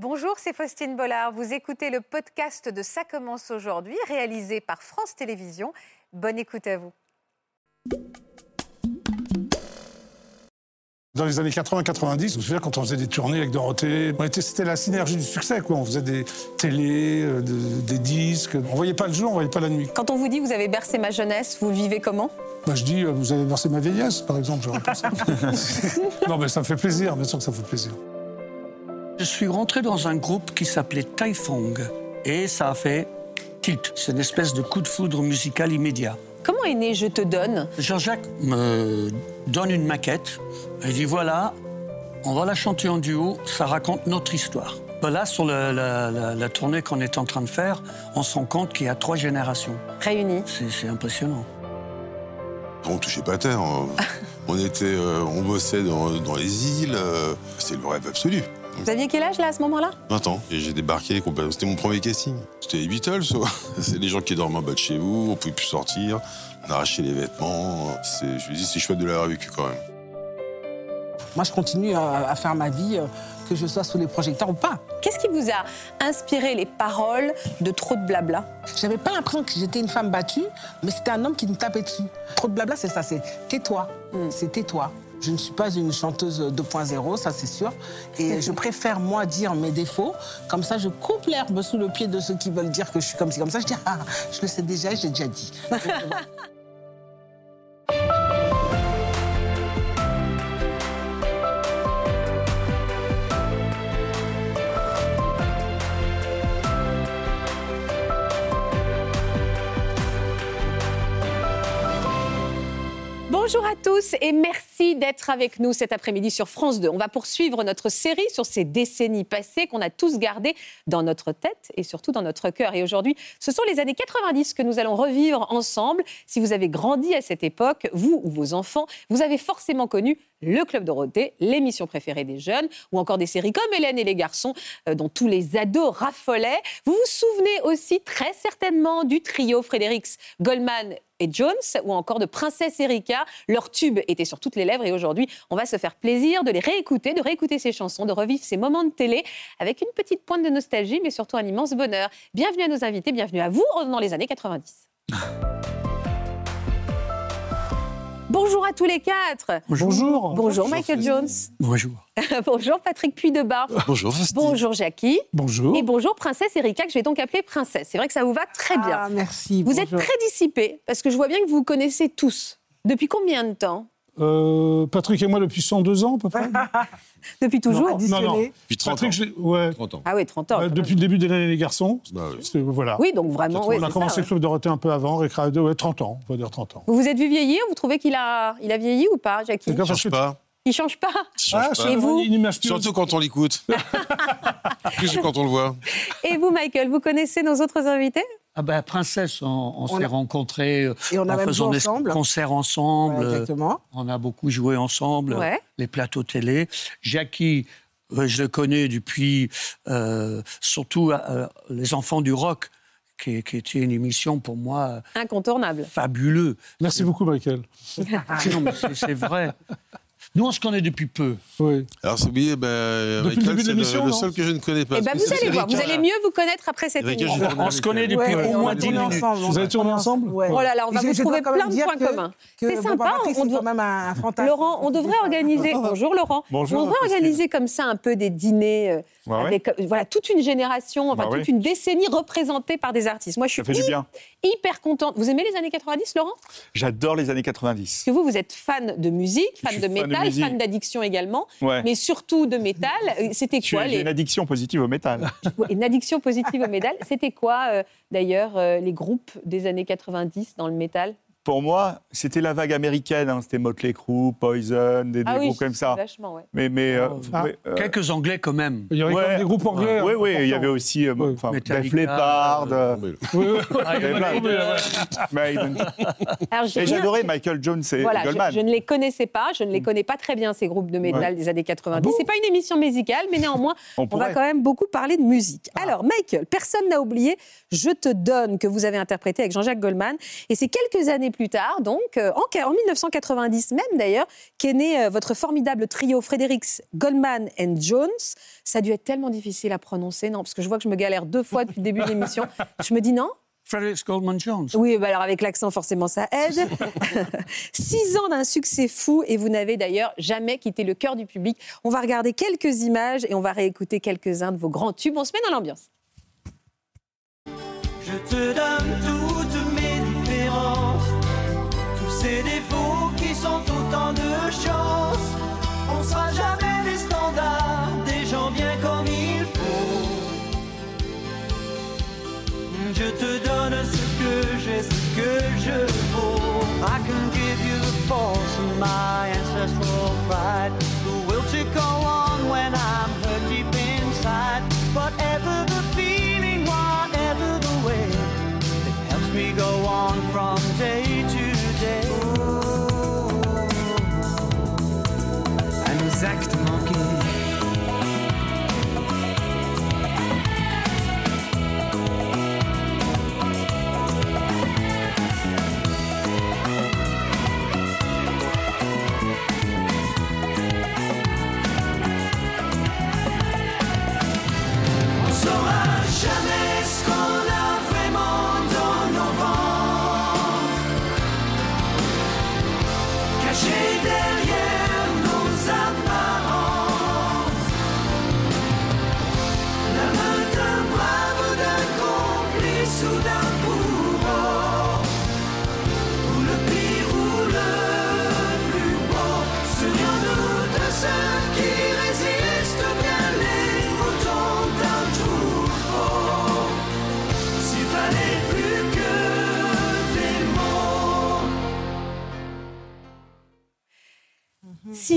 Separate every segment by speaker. Speaker 1: Bonjour, c'est Faustine Bollard. Vous écoutez le podcast de Ça commence aujourd'hui, réalisé par France Télévisions. Bonne écoute à vous.
Speaker 2: Dans les années 80-90, vous vous quand on faisait des tournées avec Dorothée, c'était la synergie du succès, quoi. On faisait des télés, euh, des disques. On voyait pas le jour, on voyait pas la nuit.
Speaker 1: Quand on vous dit vous avez bercé ma jeunesse, vous vivez comment
Speaker 2: Moi, bah, je dis, euh, vous avez bercé ma vieillesse, par exemple, non, mais ça me fait plaisir, bien sûr que ça me fait plaisir.
Speaker 3: Je suis rentré dans un groupe qui s'appelait Taifong et ça a fait tilt. C'est une espèce de coup de foudre musical immédiat.
Speaker 1: Comment est né Je te donne
Speaker 3: Jean-Jacques me donne une maquette. et dit voilà, on va la chanter en duo, ça raconte notre histoire. là, sur la, tournée qu'on est en train de faire, on se rend compte qu'il y a trois générations.
Speaker 1: Réunies.
Speaker 3: C'est impressionnant.
Speaker 4: On touchait pas terre. Hein. On, était, euh, on bossait dans, les îles. Euh, c'est le rêve absolu.
Speaker 1: Vous aviez quel âge là à ce moment-là
Speaker 4: 20 ans. Et j'ai débarqué complètement. C'était mon premier casting. C'était les Beatles, C'est des gens qui dorment en bas de chez vous, on pouvait plus sortir, on arrachait les vêtements. Je me dis, c'est chouette de l'avoir vécu quand même.
Speaker 3: Moi, je continue euh, à faire ma vie, euh, que je sois sous les projecteurs ou pas.
Speaker 1: Qu'est-ce qui vous a inspiré les paroles de trop de blabla
Speaker 3: J'avais pas l'impression que j'étais une femme battue, mais c'était un homme qui me tapait dessus. Trop de blabla, c'est ça, c'est tais-toi, hmm. c'est tais-toi. Je ne suis pas une chanteuse 2.0, ça c'est sûr. Et je préfère, moi, dire mes défauts. Comme ça, je coupe l'herbe sous le pied de ceux qui veulent dire que je suis comme comme ça. Je dis, ah, je le sais déjà, j'ai déjà dit.
Speaker 1: Bonjour à tous et merci d'être avec nous cet après-midi sur France 2. On va poursuivre notre série sur ces décennies passées qu'on a tous gardées dans notre tête et surtout dans notre cœur. Et aujourd'hui, ce sont les années 90 que nous allons revivre ensemble. Si vous avez grandi à cette époque, vous ou vos enfants, vous avez forcément connu le Club Dorothée, l'émission préférée des jeunes, ou encore des séries comme Hélène et les garçons, euh, dont tous les ados raffolaient. Vous vous souvenez aussi très certainement du trio Frédéric Goldman et Jones ou encore de Princesse Erika. Leur tube était sur toutes les lèvres et aujourd'hui, on va se faire plaisir de les réécouter, de réécouter ces chansons, de revivre ces moments de télé avec une petite pointe de nostalgie, mais surtout un immense bonheur. Bienvenue à nos invités, bienvenue à vous dans les années 90. Bonjour à tous les quatre. Bonjour. Bonjour, Michael Jones. Bonjour. bonjour Patrick Puy de Bar. Bonjour Bonjour Jackie. Bonjour. Et bonjour Princesse Erika que je vais donc appeler Princesse. C'est vrai que ça vous va très bien. Ah
Speaker 5: merci.
Speaker 1: Vous êtes très dissipé, parce que je vois bien que vous vous connaissez tous. Depuis combien de temps
Speaker 2: euh, Patrick et moi depuis 102 ans, à peu près.
Speaker 1: depuis toujours
Speaker 2: Non, Depuis
Speaker 4: 30
Speaker 1: ans. Ah oui, 30 ans.
Speaker 2: depuis le début des années des garçons. Bah oui.
Speaker 1: Voilà. Oui, donc vraiment,
Speaker 2: on a commencé le Club Dorothée un peu avant, Récré 2, 30 ans, on va dire 30 ans.
Speaker 1: Vous vous êtes vu vieillir Vous trouvez qu'il a, il a vieilli ou pas, Jackie ne
Speaker 4: Change pas.
Speaker 1: Il change ah, pas
Speaker 4: Ah, Change
Speaker 1: pas. vous
Speaker 4: Surtout quand on l'écoute. Plus que quand on le voit.
Speaker 1: Et vous, Michael, vous connaissez nos autres invités
Speaker 3: ah ben, Princesse, on, s'est rencontrés. Euh, on a en faisant des ensemble. concerts ensemble. On a beaucoup joué ensemble. Les plateaux télé. Jackie, euh, je le connais depuis euh, surtout Les Enfants du Rock. Qui, était une émission pour moi
Speaker 1: incontournable,
Speaker 3: fabuleux.
Speaker 2: Merci beaucoup, Michael. non,
Speaker 3: c'est vrai. Nous, on se connaît depuis peu.
Speaker 4: Alors, c'est bien. ben, Michael, le c'est le, seul que je ne connais pas.
Speaker 1: Eh ben, vous allez voir, vous allez mieux vous connaître après cette émission.
Speaker 3: on se connaît depuis au moins 10 minutes.
Speaker 2: Ensemble, vous allez tourner ensemble
Speaker 1: Oui. Oh là là, on va vous trouver plein de points communs. C'est sympa. On même Laurent, on devrait organiser. Bonjour Laurent. On devrait organiser comme ça un peu des dîners euh, voilà, toute une génération, enfin, bah toute une décennie représentée par des artistes. Moi, je suis hyper, contente. Vous aimez les années 90, Laurent
Speaker 6: J'adore les années 90. Parce
Speaker 1: que vous, vous êtes fan de musique, fan de métal, fan, d'addiction également, mais surtout de métal. Euh, c'était quoi une
Speaker 6: addiction positive au métal.
Speaker 1: une addiction positive au métal. C'était quoi, euh, d'ailleurs, euh, les groupes des années 90 dans le métal
Speaker 6: pour moi, c'était la vague américaine. Hein. C'était Motley Crue, Poison, des, ah groupes comme ça.
Speaker 3: Mais, mais euh, ah, ah. Euh, quelques Anglais quand même.
Speaker 2: Il y avait des groupes anglais.
Speaker 6: Oui, hein. oui, il y avait aussi euh, Def Leppard. j'adorais Michael Jones et Goldman.
Speaker 1: Je, je, ne les connaissais pas, je ne les mm. connais pas très bien ces groupes de métal des années 90. C'est pas une émission musicale, mais néanmoins, on, va quand même beaucoup parler de musique. Alors, Michael, personne n'a oublié. Je te donne que vous avez interprété avec Jean-Jacques Goldman, et c'est quelques années plus plus tard, donc, euh, en, en 1990 même d'ailleurs, qu'est né euh, votre formidable trio Fredericks, Goldman and Jones. Ça a dû être tellement difficile à prononcer, non Parce que je vois que je me galère deux fois depuis le début de l'émission. Je me dis non
Speaker 3: Fredericks Goldman Jones.
Speaker 1: Oui, bah alors avec l'accent, forcément, ça aide. Six ans d'un succès fou et vous n'avez d'ailleurs jamais quitté le cœur du public. On va regarder quelques images et on va réécouter quelques-uns de vos grands tubes. On se met dans l'ambiance.
Speaker 7: Je te donne toutes mes différences. Ces défauts qui sont autant de chances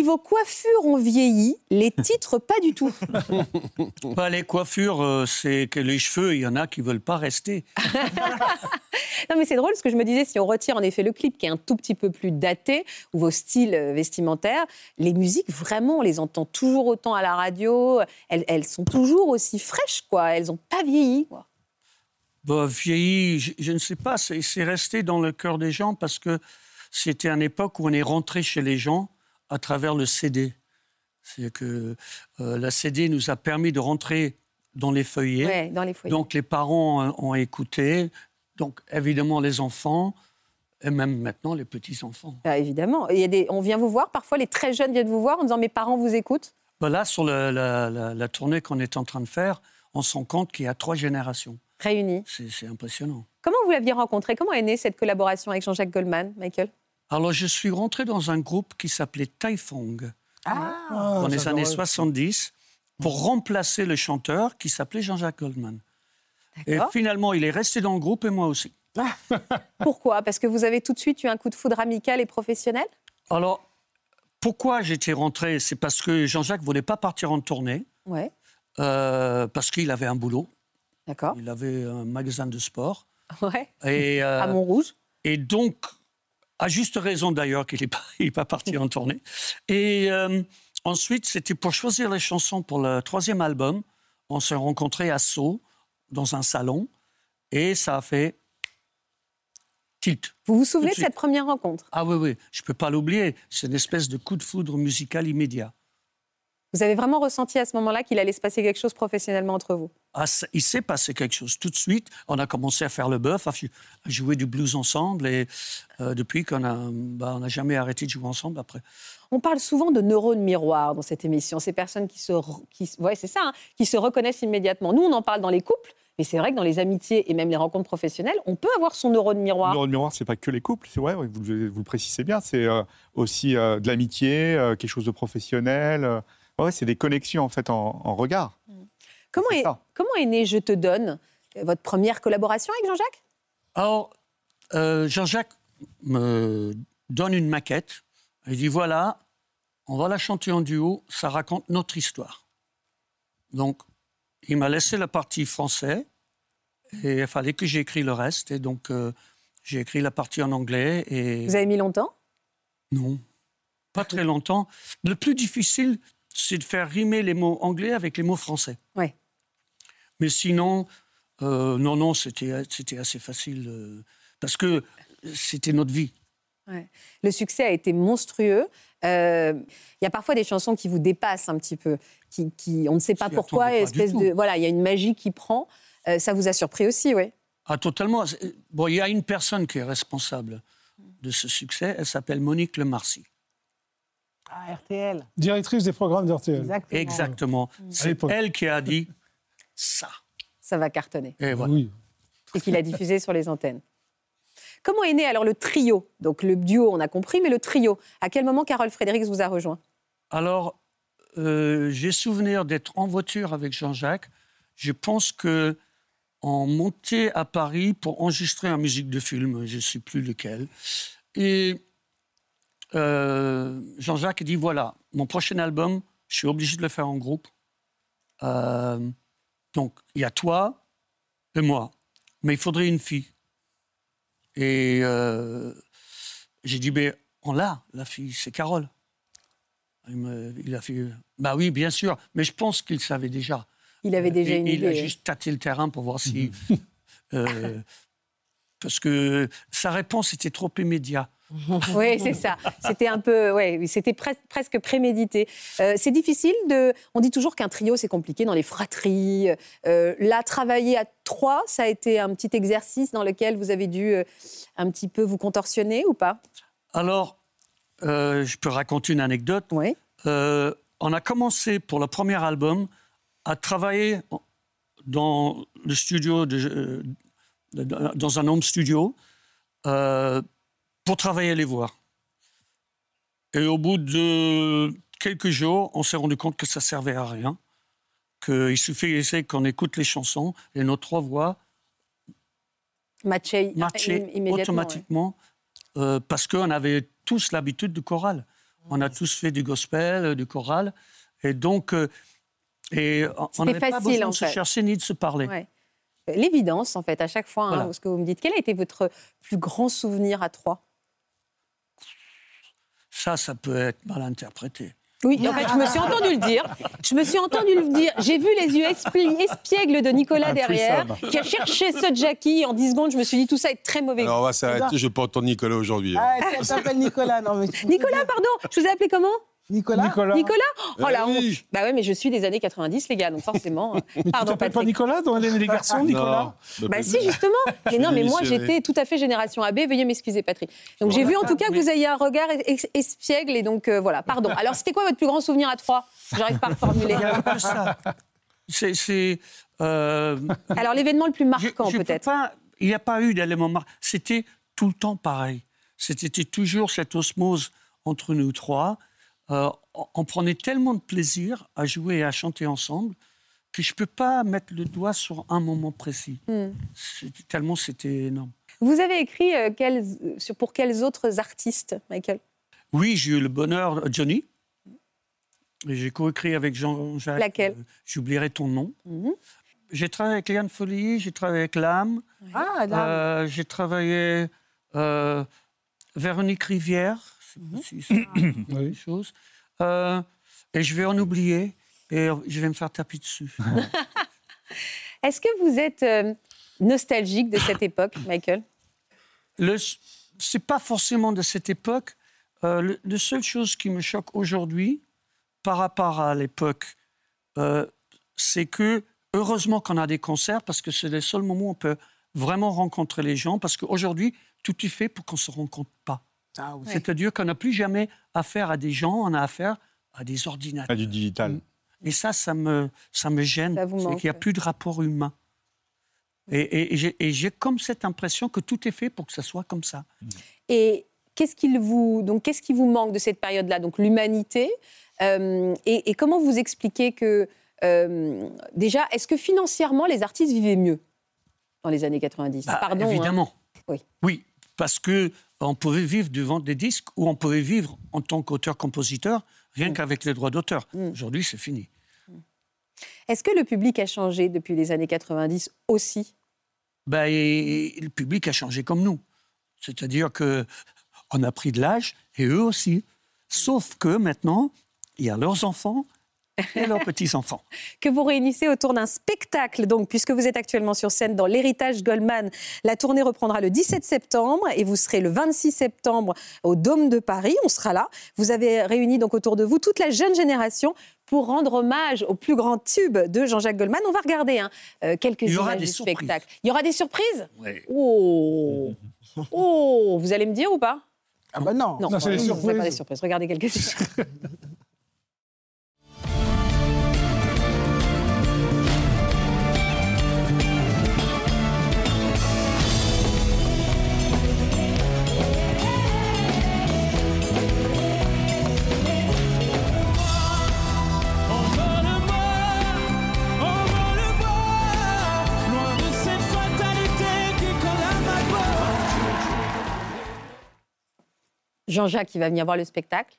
Speaker 1: vos coiffures ont vieilli, les titres pas du tout.
Speaker 3: Bah, les coiffures, euh, c'est que les cheveux, il y en a qui veulent pas rester.
Speaker 1: non mais c'est drôle ce que je me disais si on retire en effet le clip qui est un tout petit peu plus daté ou vos styles euh, vestimentaires, les musiques vraiment on les entend toujours autant à la radio, elles, sont toujours aussi fraîches quoi, elles ont pas vieilli quoi.
Speaker 3: Bah, vieilli, je, ne sais pas, c'est resté dans le cœur des gens parce que c'était une époque où on est rentré chez les gens à travers le CD. C'est que euh, la CD nous a permis de rentrer dans les feuillets.
Speaker 1: Ouais, dans les feuillets.
Speaker 3: Donc les parents euh, ont écouté. Donc évidemment les enfants et même maintenant les petits enfants.
Speaker 1: Bah,
Speaker 3: évidemment.
Speaker 1: Il des... On vient vous voir. Parfois les très jeunes viennent vous voir en disant mes parents vous écoutent.
Speaker 3: Bah, là sur la, la tournée qu'on est en train de faire, on se rend compte qu'il y a trois générations
Speaker 1: réunies. C'est
Speaker 3: impressionnant.
Speaker 1: Comment vous l'aviez rencontré Comment est née cette collaboration avec Jean-Jacques Goldman, Michael
Speaker 3: alors, je suis rentré dans un groupe qui s'appelait Taifong
Speaker 1: ah. Ah, ah,
Speaker 3: dans les années 70 pour remplacer le chanteur qui s'appelait Jean-Jacques Goldman. Et finalement, il est resté dans le groupe et moi aussi.
Speaker 1: pourquoi Parce que vous avez tout de suite eu un coup de foudre amical et professionnel
Speaker 3: Alors, pourquoi j'étais rentré C'est parce que Jean-Jacques voulait pas partir en tournée.
Speaker 1: Ouais.
Speaker 3: Euh, parce qu'il avait un boulot.
Speaker 1: D'accord.
Speaker 3: Il avait un magasin de sport.
Speaker 1: Ouais. Euh, à Montrouge.
Speaker 3: Et donc, à juste raison d'ailleurs qu'il n'est pas, pas, parti en tournée. Et euh, ensuite, c'était pour choisir les chansons pour le troisième album. On s'est rencontrés à Sceaux, dans un salon, et ça a fait
Speaker 1: tilt. Vous vous souvenez de cette première rencontre
Speaker 3: Ah oui, oui, je ne peux pas l'oublier. C'est une espèce de coup de foudre musical immédiat.
Speaker 1: Vous avez vraiment ressenti à ce moment-là qu'il allait se passer quelque chose professionnellement entre vous
Speaker 3: ah, Il s'est passé quelque chose. Tout de suite, on a commencé à faire le bœuf, à, jouer du blues ensemble. Et euh, depuis qu'on n'a bah, jamais arrêté de jouer ensemble après.
Speaker 1: On parle souvent de neurones miroirs dans cette émission. Ces personnes qui se, qui, ouais, c'est ça, hein, qui se reconnaissent immédiatement. Nous, on en parle dans les couples. Mais c'est vrai que dans les amitiés et même les rencontres professionnelles, on peut avoir son neurone miroir.
Speaker 6: Le neurone miroir, c'est pas que les couples, ouais, vous, le précisez bien, c'est euh, aussi euh, de l'amitié, quelque chose de professionnel. Ouais, c'est des connexions en fait en, regard. Mm.
Speaker 1: Comment est, comment est né Je te donne euh, votre première collaboration avec Jean-Jacques
Speaker 3: Alors, euh, Jean-Jacques me donne une maquette. Il dit voilà, on va la chanter en duo, ça raconte notre histoire. Donc, il m'a laissé la partie française. et il fallait que j'écris le reste. Et donc, euh, j'ai écrit la partie en anglais. Et...
Speaker 1: Vous avez mis longtemps
Speaker 3: Non, pas très longtemps. Le plus difficile, c'est de faire rimer les mots anglais avec les mots français.
Speaker 1: Ouais.
Speaker 3: Mais sinon, euh, non, non, c'était, c'était assez facile, euh, parce que c'était notre vie. Ouais.
Speaker 1: Le succès a été monstrueux. Euh, il y a parfois des chansons qui vous dépassent un petit peu, qui, qui on ne sait pas pourquoi, espèce de, voilà, il y a une magie qui prend. ça vous a surpris aussi, oui
Speaker 3: Ah, totalement. Bon, il y a une personne qui est responsable de ce succès. Elle s'appelle Monique Lemarcy.
Speaker 1: RTL.
Speaker 2: Directrice des programmes d'RTL.
Speaker 3: Exactement. Mm. C'est elle qui a dit ça.
Speaker 1: Ça va cartonner.
Speaker 3: Et, voilà.
Speaker 1: Et qu'il a diffusé sur les antennes. Comment est né alors le trio Donc le duo, on a compris, mais le trio. À quel moment Carole Frédéric vous a rejoint
Speaker 3: Alors, euh, j'ai souvenir d'être en voiture avec Jean-Jacques. Je pense que en montait à Paris pour enregistrer un musique de film, je ne sais plus lequel. Et euh, Jean-Jacques dit voilà, mon prochain album, je suis obligé de le faire en groupe. Euh, donc, il y a toi et moi, mais il faudrait une fille. Et euh, j'ai dit mais on l'a, la fille, c'est Carole. Il, a fait bah oui, bien sûr, mais je pense qu'il savait déjà.
Speaker 1: Il avait déjà une idée. Il
Speaker 3: a juste tâté le terrain pour voir si. parce que sa réponse était trop immédiate.
Speaker 1: oui, c'est ça. C'était un peu, ouais, c'était presque prémédité. Euh, c'est difficile de. On dit toujours qu'un trio c'est compliqué dans les fratries. Euh, là, travailler à trois, ça a été un petit exercice dans lequel vous avez dû euh, un petit peu vous contorsionner ou pas
Speaker 3: Alors, je peux raconter une anecdote.
Speaker 1: Oui.
Speaker 3: on a commencé pour le premier album à travailler dans le studio dans un home studio travailler les voir Et au bout de quelques jours, on s'est rendu compte que ça servait à rien, qu'il suffisait qu'on écoute les chansons et nos trois voix
Speaker 1: matchaient,
Speaker 3: automatiquement, euh, parce qu'on avait tous l'habitude du choral. On a tous fait du gospel, euh, du choral, et donc euh, et on n'avait pas besoin
Speaker 1: de se
Speaker 3: chercher ni de se parler.
Speaker 1: l'évidence, en fait, à chaque fois, hein, ce que vous me dites. Quel a été votre plus grand souvenir à Troyes
Speaker 3: ça, ça peut être mal interprété.
Speaker 1: Oui, en fait, je me suis entendu le dire. Je me suis entendu le dire. J'ai vu les yeux espiègles de Nicolas derrière, qui a cherché ce Jackie. En 10 secondes, je me suis dit, tout ça est très mauvais.
Speaker 4: Alors, on va s'arrêter. Je vais pas entendre Nicolas aujourd'hui. Hein.
Speaker 5: Ah, ça s'appelle Nicolas.
Speaker 1: Nicolas, pardon. Je vous ai appelé comment
Speaker 5: Nicolas
Speaker 1: Nicolas, eh Oh la Bah ouais, mais je suis des années 90, les gars, donc forcément.
Speaker 2: Euh, mais tu t'appelles pas Nicolas dans les garçons, ah, Nicolas
Speaker 1: non, bah, bah, si, justement. Mais non, mais moi, j'étais tout à fait génération AB. Veuillez m'excuser, Patrick. Donc j'ai vu en tout cas que vous ayez un regard espiègle et donc euh, voilà. Pardon. Alors c'était quoi votre plus grand souvenir à trois J'arrive pas à reformuler.
Speaker 3: C'est.
Speaker 1: Euh, Alors l'événement le plus marquant peut-être.
Speaker 3: Il n'y a pas eu d'élément marquant. C'était tout le temps pareil. C'était toujours cette osmose entre nous trois. Euh, on prenait tellement de plaisir à jouer et à chanter ensemble que je ne peux pas mettre le doigt sur un moment précis. Hmm. Tellement c'était énorme.
Speaker 1: Vous avez écrit euh, pour quels autres artistes, Michael
Speaker 3: Oui, j'ai eu le bonheur, euh, Johnny. J'ai coécrit avec Jean-Jacques.
Speaker 1: Laquelle
Speaker 3: J'oublierai ton nom. Mhm. J'ai travaillé avec Liane Folie, j'ai travaillé avec Lame.
Speaker 1: Ah, Lame.
Speaker 3: j'ai travaillé avec Véronique Rivière et je vais en oublier et je vais me faire taper dessus.
Speaker 1: Est-ce que vous êtes euh, nostalgique de cette époque, Michael
Speaker 3: Le, c'est pas forcément de cette époque. Euh, la seule chose qui me choque aujourd'hui, par rapport à l'époque, euh, c'est que heureusement qu'on a des concerts parce que c'est le seul moment où on peut vraiment rencontrer les gens parce qu'aujourd'hui tout est fait pour qu'on se rencontre pas. Ah C'est-à-dire qu'on n'a plus jamais affaire à des gens, on a affaire à des ordinateurs.
Speaker 6: À du digital. Mm.
Speaker 3: Et ça, ça me, ça me gêne. C'est qu'il n'y a plus de rapport humain. Et, j'ai comme cette impression que tout est fait pour que ça soit comme ça. Mm.
Speaker 1: Et qu'est-ce qu'il vous, donc, qu'est-ce qui vous manque de cette période-là Donc l'humanité. Euh, et, comment vous expliquez que, euh, déjà, est-ce que financièrement, les artistes vivaient mieux dans les années 90 bah,
Speaker 3: Pardon. Hein. Évidemment. Oui. oui, parce que on pouvait vivre du ventre des disques ou on pouvait vivre en tant qu'auteur-compositeur rien mm. qu'avec les droits d'auteur. Mm. Aujourd'hui, c'est fini. Mm.
Speaker 1: Est-ce que le public a changé depuis les années 90 aussi
Speaker 3: ben, Le public a changé comme nous. C'est-à-dire que on a pris de l'âge et eux aussi. Sauf que maintenant, il y a leurs enfants, et leurs petits-enfants.
Speaker 1: que vous réunissez autour d'un spectacle, donc, puisque vous êtes actuellement sur scène dans l'Héritage Goldman. La tournée reprendra le 17 septembre et vous serez le 26 septembre au Dôme de Paris. On sera là. Vous avez réuni donc autour de vous toute la jeune génération pour rendre hommage au plus grand tube de Jean-Jacques Goldman. On va regarder hein, euh, quelques images du spectacle. Il y aura des surprises Oui. oh. oh Vous allez me dire ou pas
Speaker 3: Ah bah non
Speaker 1: Non, c'est Pas des surprises. Regardez quelques images. Jean-Jacques il va venir voir le spectacle.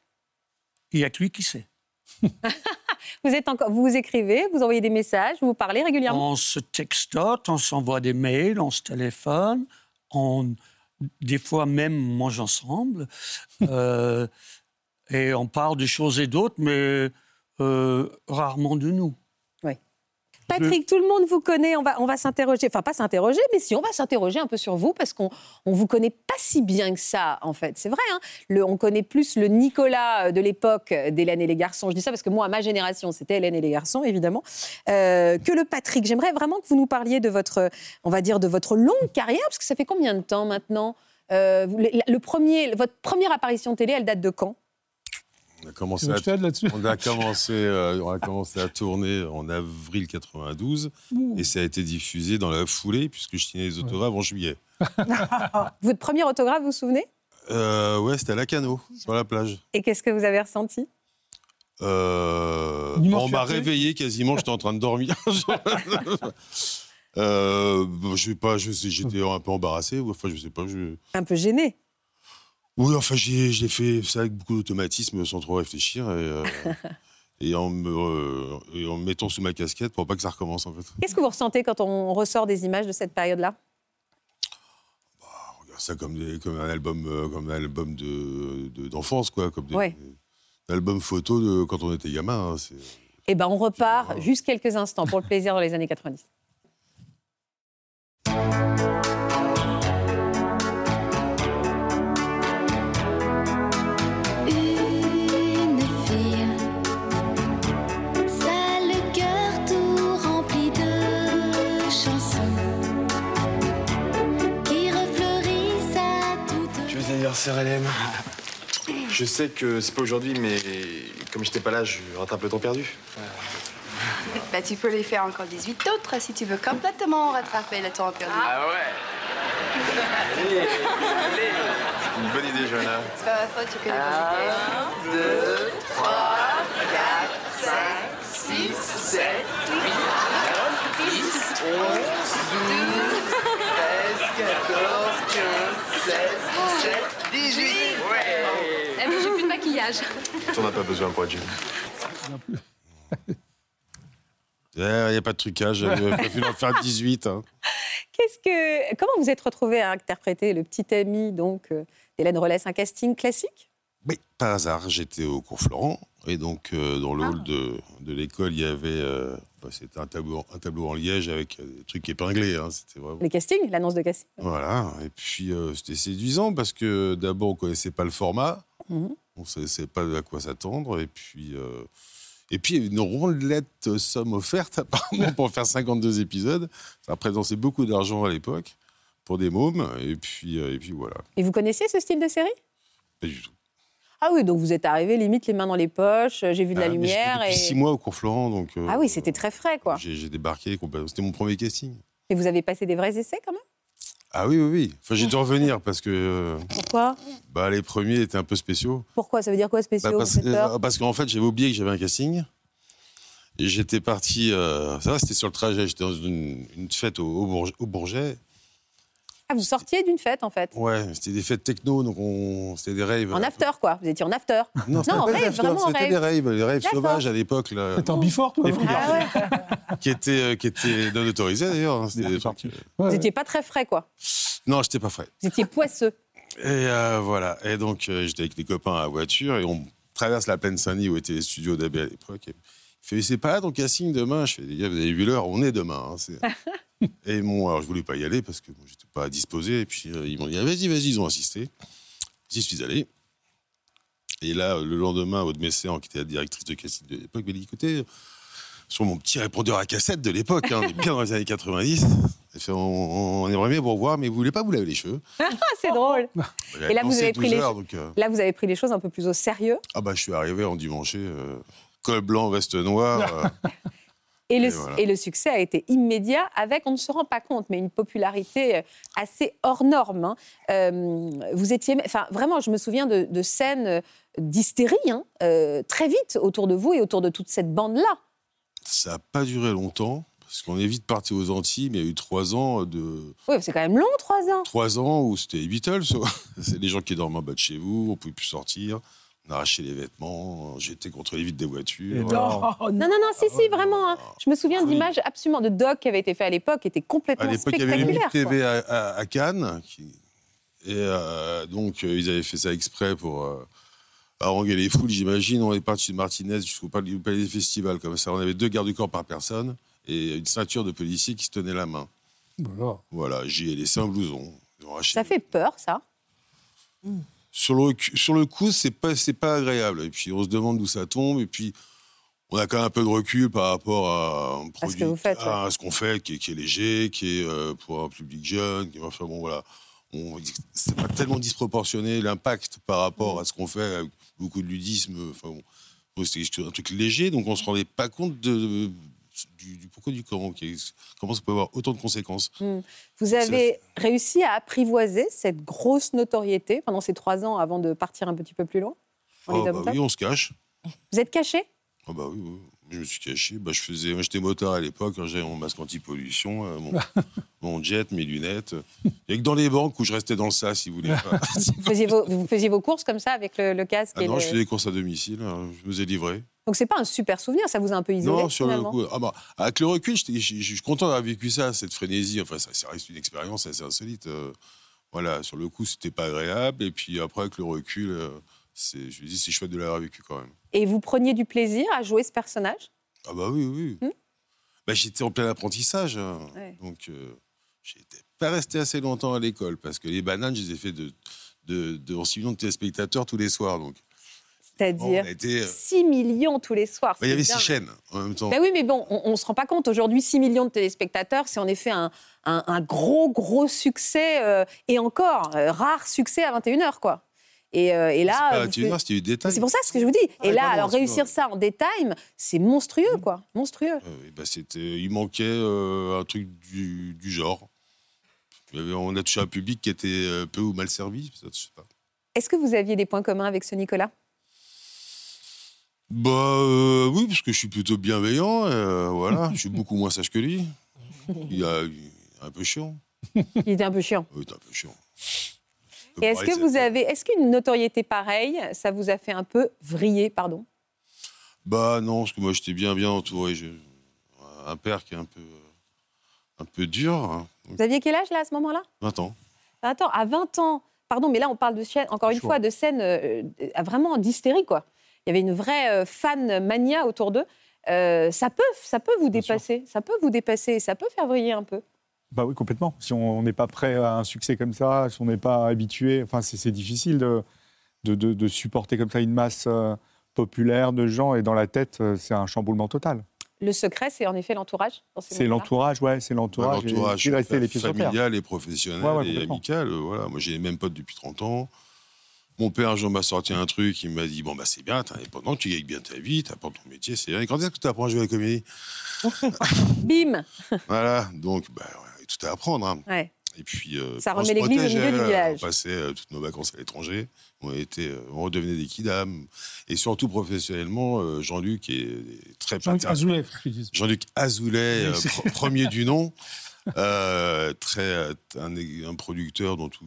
Speaker 3: Il n'y a que lui qui sait.
Speaker 1: vous, êtes encore, vous, écrivez, vous envoyez des messages, vous, parlez régulièrement
Speaker 3: On se textote, on s'envoie des mails, on se téléphone, on, des fois même mange ensemble. Euh, et on parle de choses et d'autres, mais euh, rarement de nous.
Speaker 1: Patrick, tout le monde vous connaît. On va, on va s'interroger, enfin pas s'interroger, mais si on va s'interroger un peu sur vous parce qu'on ne vous connaît pas si bien que ça en fait. C'est vrai. Hein. on connaît plus le Nicolas euh, de l'époque d'Hélène et les garçons. Je dis ça parce que moi, à ma génération, c'était Hélène et les garçons évidemment, euh, que le Patrick. J'aimerais vraiment que vous nous parliez de votre, on va dire, de votre longue carrière parce que ça fait combien de temps maintenant euh, votre première apparition télé, elle date de quand
Speaker 4: on a commencé, à, euh, on a commencé, à tourner en avril 92 et ça a été diffusé dans la foulée puisque je signais les autographes en juillet.
Speaker 1: Votre premier autographe, vous vous souvenez
Speaker 4: euh, Ouais, c'était à Lacano, sur la plage.
Speaker 1: Et qu'est-ce que vous avez ressenti euh, On
Speaker 4: m'a réveillé quasiment, j'étais en train de dormir. Euh, je sais pas, j'étais un peu embarrassé, enfin je sais pas. Je...
Speaker 1: Un peu gêné
Speaker 4: oui, enfin, j'ai fait ça avec beaucoup d'automatisme, sans trop réfléchir. Et, euh, et, en me, euh, en mettant sous ma casquette pour pas que ça recommence, en fait.
Speaker 1: Qu'est-ce que vous ressentez quand on ressort des images de cette période-là
Speaker 4: bah, On regarde ça comme, comme, un album, euh, comme un album d'enfance, de, quoi. Comme des, Un album photo de quand on était gamin.
Speaker 1: Hein, eh ben, on repart juste quelques instants pour le plaisir dans les années 90.
Speaker 4: sœur Je sais que c'est pas aujourd'hui, mais comme j'étais pas là, je rattrape le temps perdu.
Speaker 1: Bah, tu peux les faire encore 18 autres si tu veux complètement rattraper le temps perdu.
Speaker 4: Ah ouais allez, allez. Une bonne idée, Johanna.
Speaker 7: C'est pas ma faute, tu connais 1, 2, 3, 4, 5, 6, 7, 8, 9, 10, 11, 12, 13, 14, 15, 16, 18 Ouais eh ben, J'ai plus de maquillage.
Speaker 4: n'en as pas besoin
Speaker 7: pour être Julie. Il
Speaker 4: n'y a pas de trucage, Je préfère faire 18. Hein.
Speaker 1: Qu'est-ce que... Comment vous êtes retrouvé à interpréter le petit ami donc euh, d'Hélène Rollès, un casting classique
Speaker 4: mais par hasard, j'étais au cours Florent. Et donc, euh, dans le ah. hall de, l'école, il y avait. Euh, bah, c'était un tableau, un tableau en liège avec euh, des trucs épinglés. Hein,
Speaker 1: Les castings, l'annonce de casting.
Speaker 4: Voilà. Et puis, c'était séduisant parce que d'abord, on ne connaissait pas le format. Mhm. On ne savait pas à quoi s'attendre. Et puis. Et puis, une rondelette somme offerte, apparemment, pour faire 52 épisodes. Ça représentait beaucoup d'argent à l'époque pour des mômes. Et puis, et puis voilà.
Speaker 1: Et vous connaissez ce style de série
Speaker 4: Pas du tout.
Speaker 1: Ah oui, donc vous êtes arrivé limite les mains dans les poches, euh, j'ai vu de la ah, lumière. et...
Speaker 4: six mois au cours Florent, donc.
Speaker 1: Euh, ah oui, c'était très frais, quoi. J'ai
Speaker 4: débarqué, c'était mon premier casting.
Speaker 1: Et vous avez passé des vrais essais quand même
Speaker 4: ah oui, oui, oui. Enfin, j'ai dû revenir parce que. Euh,
Speaker 1: Pourquoi
Speaker 4: bah, Les premiers étaient un peu spéciaux.
Speaker 1: Pourquoi Ça veut dire quoi spéciaux
Speaker 4: bah, Parce, qu'en fait, j'avais oublié que j'avais un casting. J'étais parti. ça, c'était sur le trajet. J'étais dans une, fête au, Bourget.
Speaker 1: Ah, vous sortiez d'une fête en fait
Speaker 4: Ouais, c'était des fêtes techno, donc c'était des raves.
Speaker 1: En after quoi Vous étiez en after Non, en rave, vraiment
Speaker 4: C'était des raves, des raves sauvages à l'époque. C'était
Speaker 2: en bifort, toi hein. ah,
Speaker 4: ouais. qui, était, euh, qui était non autorisé d'ailleurs. Hein,
Speaker 1: vous n'étiez pas très frais quoi
Speaker 4: Non, j'étais pas frais.
Speaker 1: Vous étiez poisseux.
Speaker 4: Et euh, voilà, et donc euh, j'étais avec des copains à la voiture et on traverse la plaine Saint-Denis où étaient les studios d'AB à l'époque. Je fais, c'est pas là ton casting demain Je fais, vous avez vu l'heure, on est demain. Hein, et moi, alors je voulais pas y aller parce que bon, j'étais pas disposé. Et puis euh, ils m'ont dit, ah, vas-y, vas-y, ils ont insisté. J'y suis allé. Et là, le lendemain, Aude Messéan, qui était la directrice de casting de l'époque, m'a dit, écoutez, sur mon petit répondeur à cassette de l'époque, hein, bien dans les années 90. On, est aimerait bien vous revoir, mais vous voulez pas vous laver les cheveux.
Speaker 1: c'est drôle.
Speaker 4: Et là vous, avez pris les... Euh,
Speaker 1: là vous, avez pris les choses un peu plus au sérieux.
Speaker 4: Ah bah je suis arrivé en dimanche. Euh, col blanc, reste noir.
Speaker 1: Euh.
Speaker 4: Et,
Speaker 1: le, succès a été immédiat avec, on ne se rend pas compte, mais une popularité euh, assez hors norme. Hein. Euh, vous étiez, enfin, vraiment, je me souviens de, scènes d'hystérie hein, très vite autour de vous et autour de toute cette bande-là.
Speaker 4: Ça n'a pas duré longtemps. Parce qu'on est vite parti aux Antilles, mais il y a eu trois ans de.
Speaker 1: Oui, c'est quand même long, trois ans.
Speaker 4: Trois ans où c'était les Beatles. c'est les gens qui dorment en bas de chez vous, on ne pouvait plus sortir. On arrachait les vêtements, j'étais contre les vitres des voitures.
Speaker 1: Oh, non. non, non, si, si, ah, vraiment. Hein. Je me souviens ah, d'images absolument de doc qui avaient été fait à l'époque, qui étaient complètement spectaculaire. À
Speaker 4: l'époque, il y avait une TV à, Cannes. Et euh, donc, euh, ils avaient fait ça exprès pour euh, haranguer les foules, j'imagine. On est parti de Martinez jusqu'au palais des festivals, comme ça. On avait deux gardes du corps par personne et une ceinture de policiers qui se tenaient la main. Voilà. Voilà, j'y ai laissé un blouson.
Speaker 1: Ça fait peur, ça
Speaker 4: hmm sur le, sur le coup, c'est pas, c'est pas agréable. Et puis, on se demande d'où ça tombe. Et puis, on a quand même un peu de recul par rapport à,
Speaker 1: à
Speaker 4: ce, qu'on fait, qui est, léger, qui est euh, pour un public jeune. Qui, enfin, bon, voilà. c'est pas tellement disproportionné l'impact par rapport à ce qu'on fait, beaucoup de ludisme. Enfin, bon, un truc léger, donc on se rendait pas compte de du, pourquoi du comment, qui comment ça peut avoir autant de conséquences. Hmm.
Speaker 1: Vous avez réussi à apprivoiser cette grosse notoriété pendant ces trois ans avant de partir un petit peu plus loin
Speaker 4: ah, bah Oui, on se cache.
Speaker 1: Vous êtes caché
Speaker 4: ah, bah oui, je me suis caché. Bah, je j'étais motard à l'époque, hein, j'avais mon masque anti-pollution, euh, mon, jet, mes lunettes. Il a que dans les banques où je restais dans ça, si vous voulez vous,
Speaker 1: faisiez vos, courses comme ça avec le, casque
Speaker 4: ah
Speaker 1: et
Speaker 4: Non, je faisais des courses à domicile, hein. je me faisais livrer.
Speaker 1: Donc c'est pas un super souvenir, ça vous a un peu
Speaker 4: isolé. Non, sur le coup. Ah bah, avec le recul, je, suis content d'avoir vécu ça, cette frénésie. Enfin, ça, reste une expérience assez insolite. Euh, voilà, sur le coup, c'était pas agréable. Et puis après, avec le recul, euh, c'est, je me dis, c'est chouette de l'avoir vécu quand même.
Speaker 1: Et vous preniez du plaisir à jouer ce personnage
Speaker 4: Ah bah oui, oui. Hmm bah, j'étais en plein apprentissage. Hein. Donc je euh, j'étais pas resté assez longtemps à l'école parce que les bananes, je les ai fait de, de, de, de téléspectateurs tous les soirs. Donc
Speaker 1: c'est-à-dire 6 euh, millions tous les soirs.
Speaker 4: Il y avait 6 chaînes hein, en même temps.
Speaker 1: Ben oui, mais bon, on ne se rend pas compte. Aujourd'hui, 6 millions de téléspectateurs, c'est en effet un, gros, gros succès, euh, et encore, euh, rare succès à 21h, quoi. Et,
Speaker 4: et là,
Speaker 1: c'est pour ça ce que je vous dis. et là, réussir ça en daytime, c'est monstrueux, mmh. quoi, monstrueux.
Speaker 4: Bah, c'était, il manquait un truc du, genre. On a touché un public qui était peu ou mal servi,
Speaker 1: Est-ce que vous aviez des points communs avec ce Nicolas
Speaker 4: bah euh, oui, parce que je suis plutôt bienveillant. Euh, voilà, je suis beaucoup moins sage que lui. Il, est un peu chiant.
Speaker 1: Il était un peu chiant.
Speaker 4: il est un peu chiant. Et
Speaker 1: est-ce que vous avez, est-ce qu'une notoriété pareille, ça vous a fait un peu vriller, pardon
Speaker 4: Bah non, parce que moi j'étais bien bien entouré. un père qui est un peu, un peu dur. Hein. Vous
Speaker 1: aviez quel âge là à ce moment-là
Speaker 4: 20 ans.
Speaker 1: ans, à 20 ans, pardon, mais là on parle de scène encore une fois de scène euh, vraiment d'hystérie quoi il y avait une vraie euh, fan mania autour d'eux. Euh, ça peut, ça peut vous dépasser, ça peut vous dépasser, ça peut faire vriller un peu.
Speaker 8: Bah oui, complètement. Si on n'est pas prêt à un succès comme ça, si on n'est pas habitué, enfin c'est difficile de, de, supporter comme ça une masse euh, populaire de gens et dans la tête, c'est un chamboulement total.
Speaker 1: Le secret, c'est en effet l'entourage.
Speaker 8: C'est l'entourage, ouais, c'est l'entourage. L'entourage
Speaker 4: familial et professionnel ouais, ouais, et amical. Voilà. Moi, j'ai les mêmes potes depuis 30 ans. Mon père, un jour, m'a sorti un truc, il m'a dit Bon, bah, c'est bien, t'es indépendant, tu gagnes bien ta vie, t'apprends ton métier, c'est bien. Et quand est-ce que tu apprends à jouer à la comédie
Speaker 1: Bim
Speaker 4: Voilà, donc, bah, tout à apprendre. Hein. Et puis, euh,
Speaker 1: ça remet l'église au milieu du euh, village.
Speaker 4: On passait euh, toutes nos vacances à l'étranger. On, on redevenait des kidam. Et surtout professionnellement, Jean-Luc est très
Speaker 8: Jean-Luc Azoulay,
Speaker 4: Jean-Luc Azoulay, premier du nom. très, un, producteur dont tout,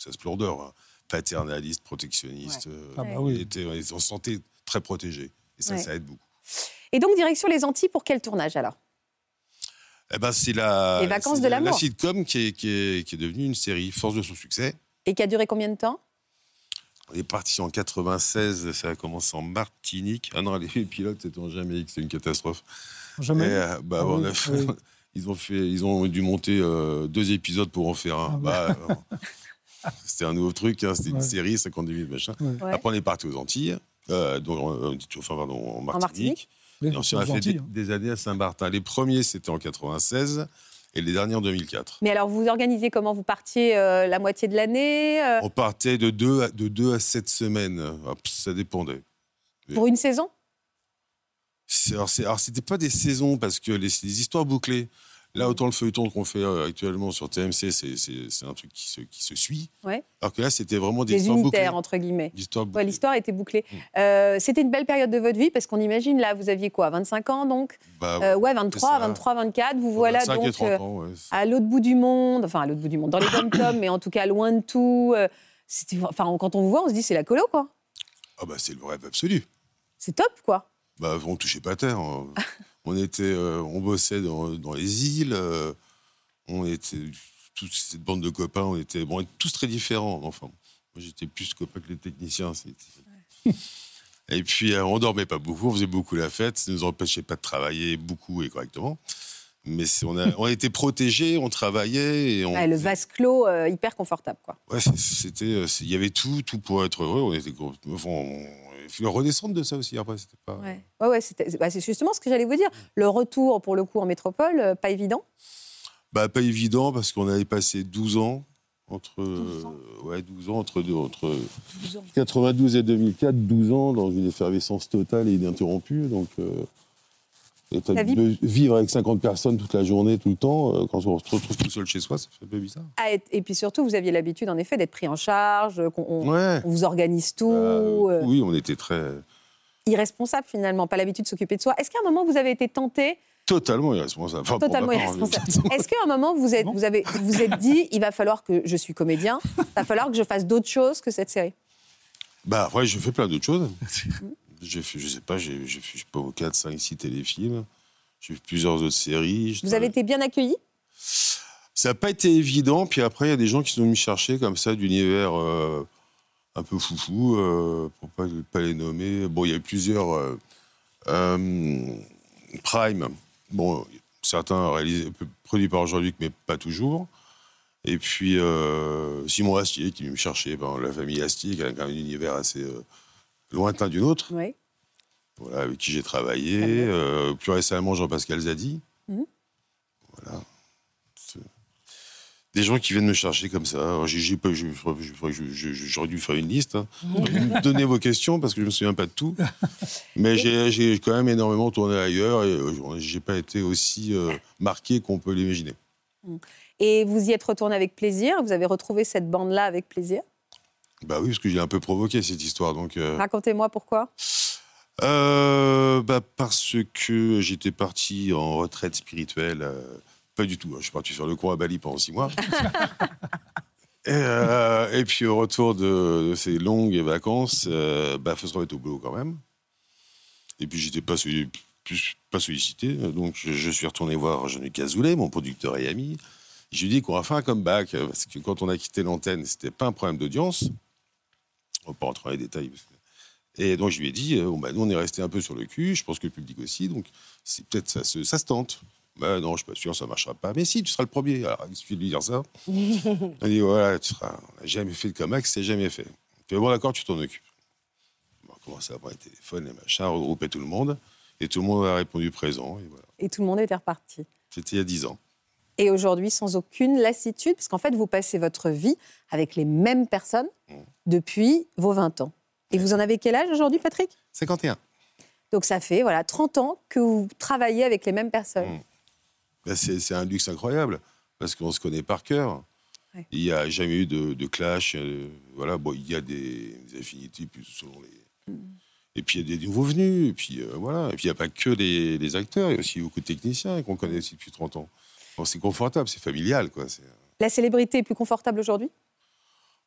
Speaker 4: ça se splendeur, hein. paternaliste, protectionniste. Euh, ah bah euh, ils on se sentait très protégé. Et ça, ça aide beaucoup.
Speaker 1: Et donc, direction les Antilles, pour quel tournage alors
Speaker 4: eh ben, C'est la,
Speaker 1: les vacances de
Speaker 4: la,
Speaker 1: la
Speaker 4: sitcom qui est, qui, est, qui est devenue une série, force de son succès.
Speaker 1: Et qui a duré combien de temps
Speaker 4: on est parti en 96, ça a commencé en Martinique. Ah non, les pilotes c'était en Jamaïque, c'est une catastrophe. Jamais. Euh, bah, ah ah ils ont fait, ils ont dû monter deux épisodes pour en faire un. Ah bah, bah c'était un nouveau truc, hein, c'était une série, 50 000 machin. Après, on est parti aux Antilles, euh, donc,
Speaker 1: en Martinique.
Speaker 4: et ensuite, on a fait hein. des, années à Saint-Martin. Les premiers, c'était en 96 et les derniers en 2004.
Speaker 1: Mais alors, vous organisez comment Vous partiez euh, la moitié de l'année euh?
Speaker 4: On partait de 2 deux à 7 semaines. Ah, ça dépendait.
Speaker 1: Pour une saison
Speaker 4: alors, alors, c'était pas des saisons parce que les, les histoires bouclées. Là, autant le feuilleton qu'on fait euh, actuellement sur TMC, c'est un truc qui se, qui se suit. Ouais. Alors que là, c'était vraiment des,
Speaker 1: unitaires, entre guillemets. L'histoire était bouclée. Mm. Euh, c'était une belle période de votre vie parce qu'on imagine, là, vous aviez quoi 25 ans donc bah euh, Ouais, 23, 23, 24. Vous voilà donc à l'autre bout du monde, enfin à l'autre bout du monde, dans les dom mais en tout cas loin de tout. Enfin, quand on vous voit, on se dit c'est la colo, quoi.
Speaker 4: Ah bah c'est le rêve absolu.
Speaker 1: C'est top, quoi.
Speaker 4: Bah, on touchait pas terre. Hein. on était, euh, on bossait dans, les îles, euh, on était toute cette bande de copains, on était, tous très différents. Enfin, moi j'étais plus copain que les techniciens. Et puis euh, on dormait pas beaucoup, on faisait beaucoup la fête, ça nous empêchait pas de travailler beaucoup et correctement. Mais on a, on a été protégés, on travaillait.
Speaker 1: le vase clos, hyper confortable. quoi.
Speaker 4: Ouais, c'était, il y avait tout, tout pour être heureux. On était, on, redescendre de ça aussi.
Speaker 1: Après, c'était
Speaker 4: pas. Ouais,
Speaker 1: bah, c'est justement ce que j'allais vous dire. Mm. Le retour, pour le coup, en métropole, euh, pas évident
Speaker 4: bah, Pas évident parce qu'on avait passé 12 ans. Entre 12 ans. Euh, ouais, 12 ans entre, deux, entre 92 et 2004, 12 ans dans une effervescence totale et ininterrompue. Donc, euh, de vivre avec 50 personnes toute la journée, tout le temps, euh, quand on se retrouve tout seul chez soi, ça fait un peu bizarre. Ah,
Speaker 1: et, puis surtout, vous aviez l'habitude, en effet, d'être pris en charge, euh, qu'on vous organise tout. Bah, euh,
Speaker 4: oui, on était très...
Speaker 1: Irresponsable, finalement, pas l'habitude de s'occuper de soi. Est-ce qu'à un moment, vous avez été tenté
Speaker 4: Totalement irresponsable.
Speaker 1: Totalement hein, irresponsable. Est-ce qu'à un moment, vous êtes, vous, avez, vous êtes dit, il va falloir que je suis comédien, il va falloir que je fasse d'autres choses que cette série
Speaker 4: Bah, après, je fais plein d'autres choses. Mm. J'ai je sais pas, j'ai fait, je 4, 5, 6 téléfilms. J'ai vu plusieurs autres séries.
Speaker 1: Vous avez été bien accueilli
Speaker 4: Ça n'a pas été évident. Puis après, il y a des gens qui sont venus chercher comme ça d'univers euh, un peu foufou, euh, pour pas, pas les nommer. Bon, il y a eu plusieurs euh, Prime. Bon, certains réalisés, produits par Jean-Luc, mais pas toujours. Et puis Simon Astier qui est venu me chercher, ben, la famille Astier qui a un univers assez lointain d'une autre, voilà, avec qui j'ai travaillé. Euh, plus récemment, Jean-Pascal Zadi. Mhm. Des gens qui viennent me chercher comme ça. J'aurais dû faire une liste. Hein. Mhm. Donnez vos questions parce que je ne me souviens pas de tout. Mais j'ai quand même énormément tourné ailleurs et euh, je n'ai pas été aussi euh, marqué qu'on peut l'imaginer. Mhm. Et vous y êtes retourné avec plaisir Vous avez retrouvé cette bande-là avec plaisir bah oui, parce que j'ai un peu provoqué cette histoire. Donc euh. Racontez-moi pourquoi.
Speaker 9: Euh, bah, parce que j'étais parti en retraite spirituelle. Euh, pas du tout. Hein. Je suis parti sur le coin à Bali pendant six mois. et, puis au retour de, ces longues vacances, il bah, faut se remettre au boulot quand même. Et puis j'étais pas, pas sollicité, donc je, suis retourné voir Jean-Luc Cazoulet, mon producteur et ami. Je lui ai dit qu'on va faire un comeback, parce que quand on a quitté l'antenne, c'était pas un problème d'audience, pas rentrer dans les détails. Et donc, je lui ai dit, euh, bah, nous, on est resté un peu sur le cul, je pense que le public aussi, donc c'est peut-être ça se, ça se tente. Bah, non, je suis pas sûr, ça marchera pas. Mais si, tu seras le premier. Alors, il suffit de lui dire ça. Il dit, voilà, tu seras, on n'a jamais fait de comax, c'est jamais fait. Fais bon, d'accord, tu t'en occupes. On a commencé à prendre les téléphones, les machins, regrouper tout le monde. Et tout le monde a répondu présent.
Speaker 10: Et, voilà. et tout le monde était reparti.
Speaker 9: C'était il y a 10 ans
Speaker 10: et aujourd'hui sans aucune lassitude, parce qu'en fait, vous passez votre vie avec les mêmes personnes depuis vos 20 ans. Et vous en avez quel âge aujourd'hui, Patrick 51. Donc ça fait voilà 30 ans que vous travaillez avec les mêmes personnes. Mmh.
Speaker 9: Bah, c'est un luxe incroyable, parce qu'on se connaît par cœur. Il n'y a jamais eu de, clash. Euh, voilà, bon, il y a des, affinités mmh. Et puis il y a des nouveaux venus, et puis euh, voilà. il n'y a pas que les, acteurs, il y a aussi beaucoup de techniciens qu'on connaît aussi depuis 30 ans c'est confortable, c'est familial. Quoi. Euh.
Speaker 10: La célébrité est plus confortable aujourd'hui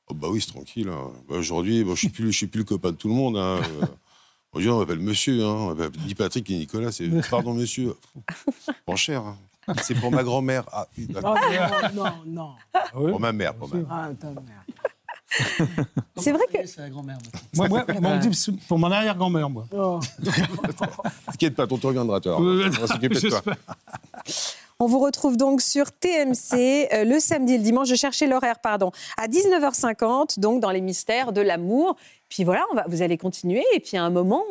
Speaker 9: oh, Bah oui, c'est tranquille. Hein. Bah, aujourd'hui, je ne suis, plus le copain de tout le monde. Hein, euh. aujourd'hui, on m'appelle monsieur. Hein. On m'appelle Patrick ni Nicolas. C'est pardon, monsieur. Pas cher. Hein. C'est pour ma grand-mère. Ah,
Speaker 11: oh,
Speaker 9: non, non, non. Ah pour ma mère, pour ma mère.
Speaker 10: Ah, c'est vrai que. C'est la grand-mère.
Speaker 11: Moi, moi, moi dit pour mon arrière-grand-mère, moi. Ne oh.
Speaker 9: T'inquiète pas, ton tour viendra, toi. On va s'occuper de toi.
Speaker 10: On vous retrouve donc sur TMC euh, le samedi et le dimanche. Je cherchais l'horaire, pardon, à 19h50, donc dans les mystères de l'amour. Puis voilà, on va, vous allez continuer. Et puis à un moment,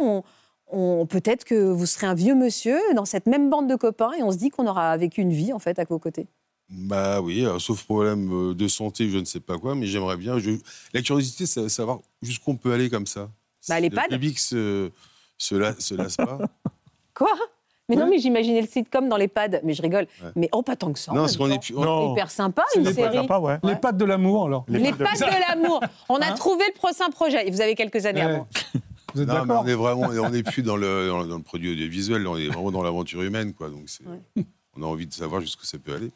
Speaker 10: on, peut-être que vous serez un vieux monsieur dans cette même bande de copains et on se dit qu'on aura vécu une vie en fait à vos côtés.
Speaker 9: Bah oui, euh, sauf problème euh, de santé, je ne sais pas quoi, mais j'aimerais bien. La curiosité, c'est savoir jusqu'où on peut aller comme ça. Bah, si
Speaker 10: pas
Speaker 9: Le public se, se, se lasse pas.
Speaker 10: Quoi mais non, mais j'imaginais le sitcom dans les pads. Mais je rigole. Mais oh, pas tant que ça.
Speaker 9: Non, parce qu'on est
Speaker 10: hyper sympa,
Speaker 11: une les série. Les pads de l'amour, alors.
Speaker 10: Les, pads de l'amour. On a hein trouvé le prochain projet. Vous avez quelques années avant.
Speaker 9: Vous êtes non, on est vraiment, on n'est plus dans le, dans, le produit audiovisuel, on est vraiment dans l'aventure humaine, quoi. Donc on a envie de savoir jusqu'où ça peut aller.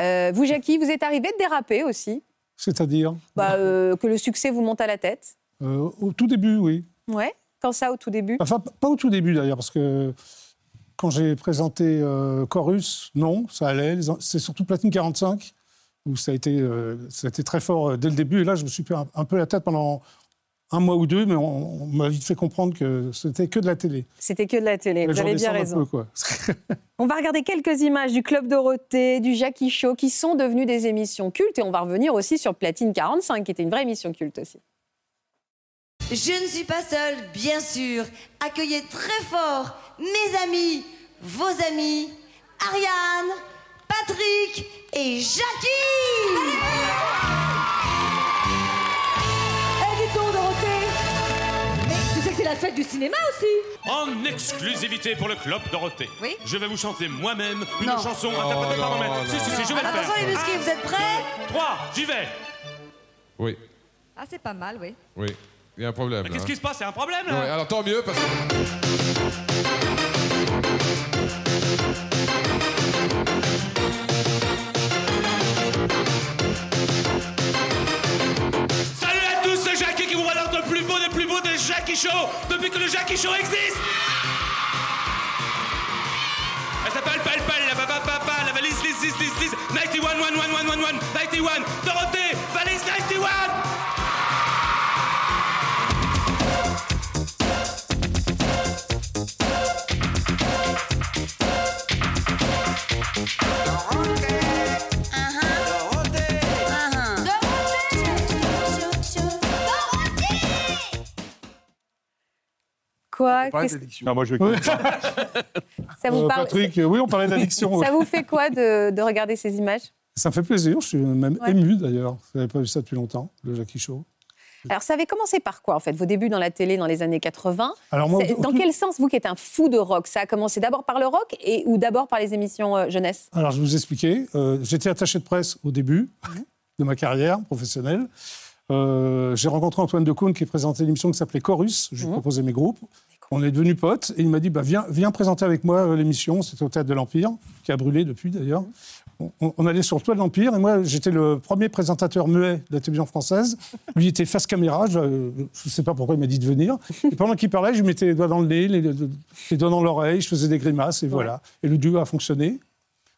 Speaker 10: Euh, vous, Jackie, vous êtes arrivé de déraper aussi.
Speaker 11: C'est-à-dire
Speaker 10: bah, euh, Que le succès vous monte à la tête.
Speaker 11: Euh, au tout début, oui.
Speaker 10: Ouais. Quand ça, au tout début
Speaker 11: Enfin, pas au tout début d'ailleurs, parce que quand j'ai présenté euh, Chorus, non, ça allait. C'est surtout Platine 45 où euh, ça a été, très fort euh, dès le début. Et là, je me suis pris un, peu la tête pendant un mois ou deux, mais on, m'a vite fait comprendre que c'était que de la télé.
Speaker 10: C'était que de la télé, vous avez bien raison. on va regarder quelques images du Club Dorothée, du Jackie Show, qui sont devenues des émissions cultes, et on va revenir aussi sur Platine 45, qui était une vraie émission culte aussi. Je ne suis pas seule, bien sûr. Accueillez très fort mes amis, vos amis, Ariane, Patrick et Jackie
Speaker 12: Allez eh, Dorothée Mais tu sais que c'est la fête du cinéma aussi
Speaker 13: En exclusivité pour le Club Dorothée, oui je vais vous chanter moi-même une chanson... Oh, par par mon non, si, si, si, je vais le faire Attention
Speaker 12: les muscles, vous êtes prêts
Speaker 13: 3, j'y vais
Speaker 9: Oui.
Speaker 10: Ah, c'est pas mal, oui.
Speaker 9: Oui. Il y a un problème.
Speaker 13: Mais qu'est-ce hein. qui se passe C'est a un problème
Speaker 9: là. alors tant mieux parce
Speaker 13: Salut à tous, c'est Jackie qui vous dans le plus beau des plus beaux des Jackie Show depuis que le Jackie Show existe. Elle s'appelle Pal la papa papa, la valise lisse lisse lisse lisse, 91 1 1 1 1 1 91, Dorothée, valise 91.
Speaker 10: Quoi
Speaker 11: non, moi, je vais... ça vous euh, parle... Patrick, euh, oui, on parlait d'addiction.
Speaker 10: ça vous fait quoi de, de regarder ces images
Speaker 11: Ça me fait plaisir, je suis même ému d'ailleurs. Je n'avais pas vu ça depuis longtemps, le Jackie Show.
Speaker 10: Alors, ça avait commencé par quoi, en fait, vos débuts dans la télé dans les années 80 Dans quel sens, vous qui êtes un fou de rock, ça a commencé d'abord par le rock et, ou d'abord par les émissions euh, jeunesse
Speaker 11: Alors, je vous expliquer. Euh, j'étais attaché de presse au début mhm. de ma carrière professionnelle. Euh, j'ai rencontré Antoine de Decaune qui présentait une émission qui s'appelait Chorus. Je lui mhm. proposais mes groupes. On est devenus potes et il m'a dit bah, viens, présenter avec moi euh, l'émission. C'était au Théâtre de l'Empire, qui a brûlé depuis d'ailleurs. Mhm. On, allait sur le toit de l'Empire et moi j'étais le premier présentateur muet de la télévision française. Lui était face caméra, je ne sais pas pourquoi il m'a dit de venir. Et pendant qu'il parlait, je mettais les doigts dans le nez, les, doigts dans l'oreille, je faisais des grimaces et voilà. Et le duo a fonctionné.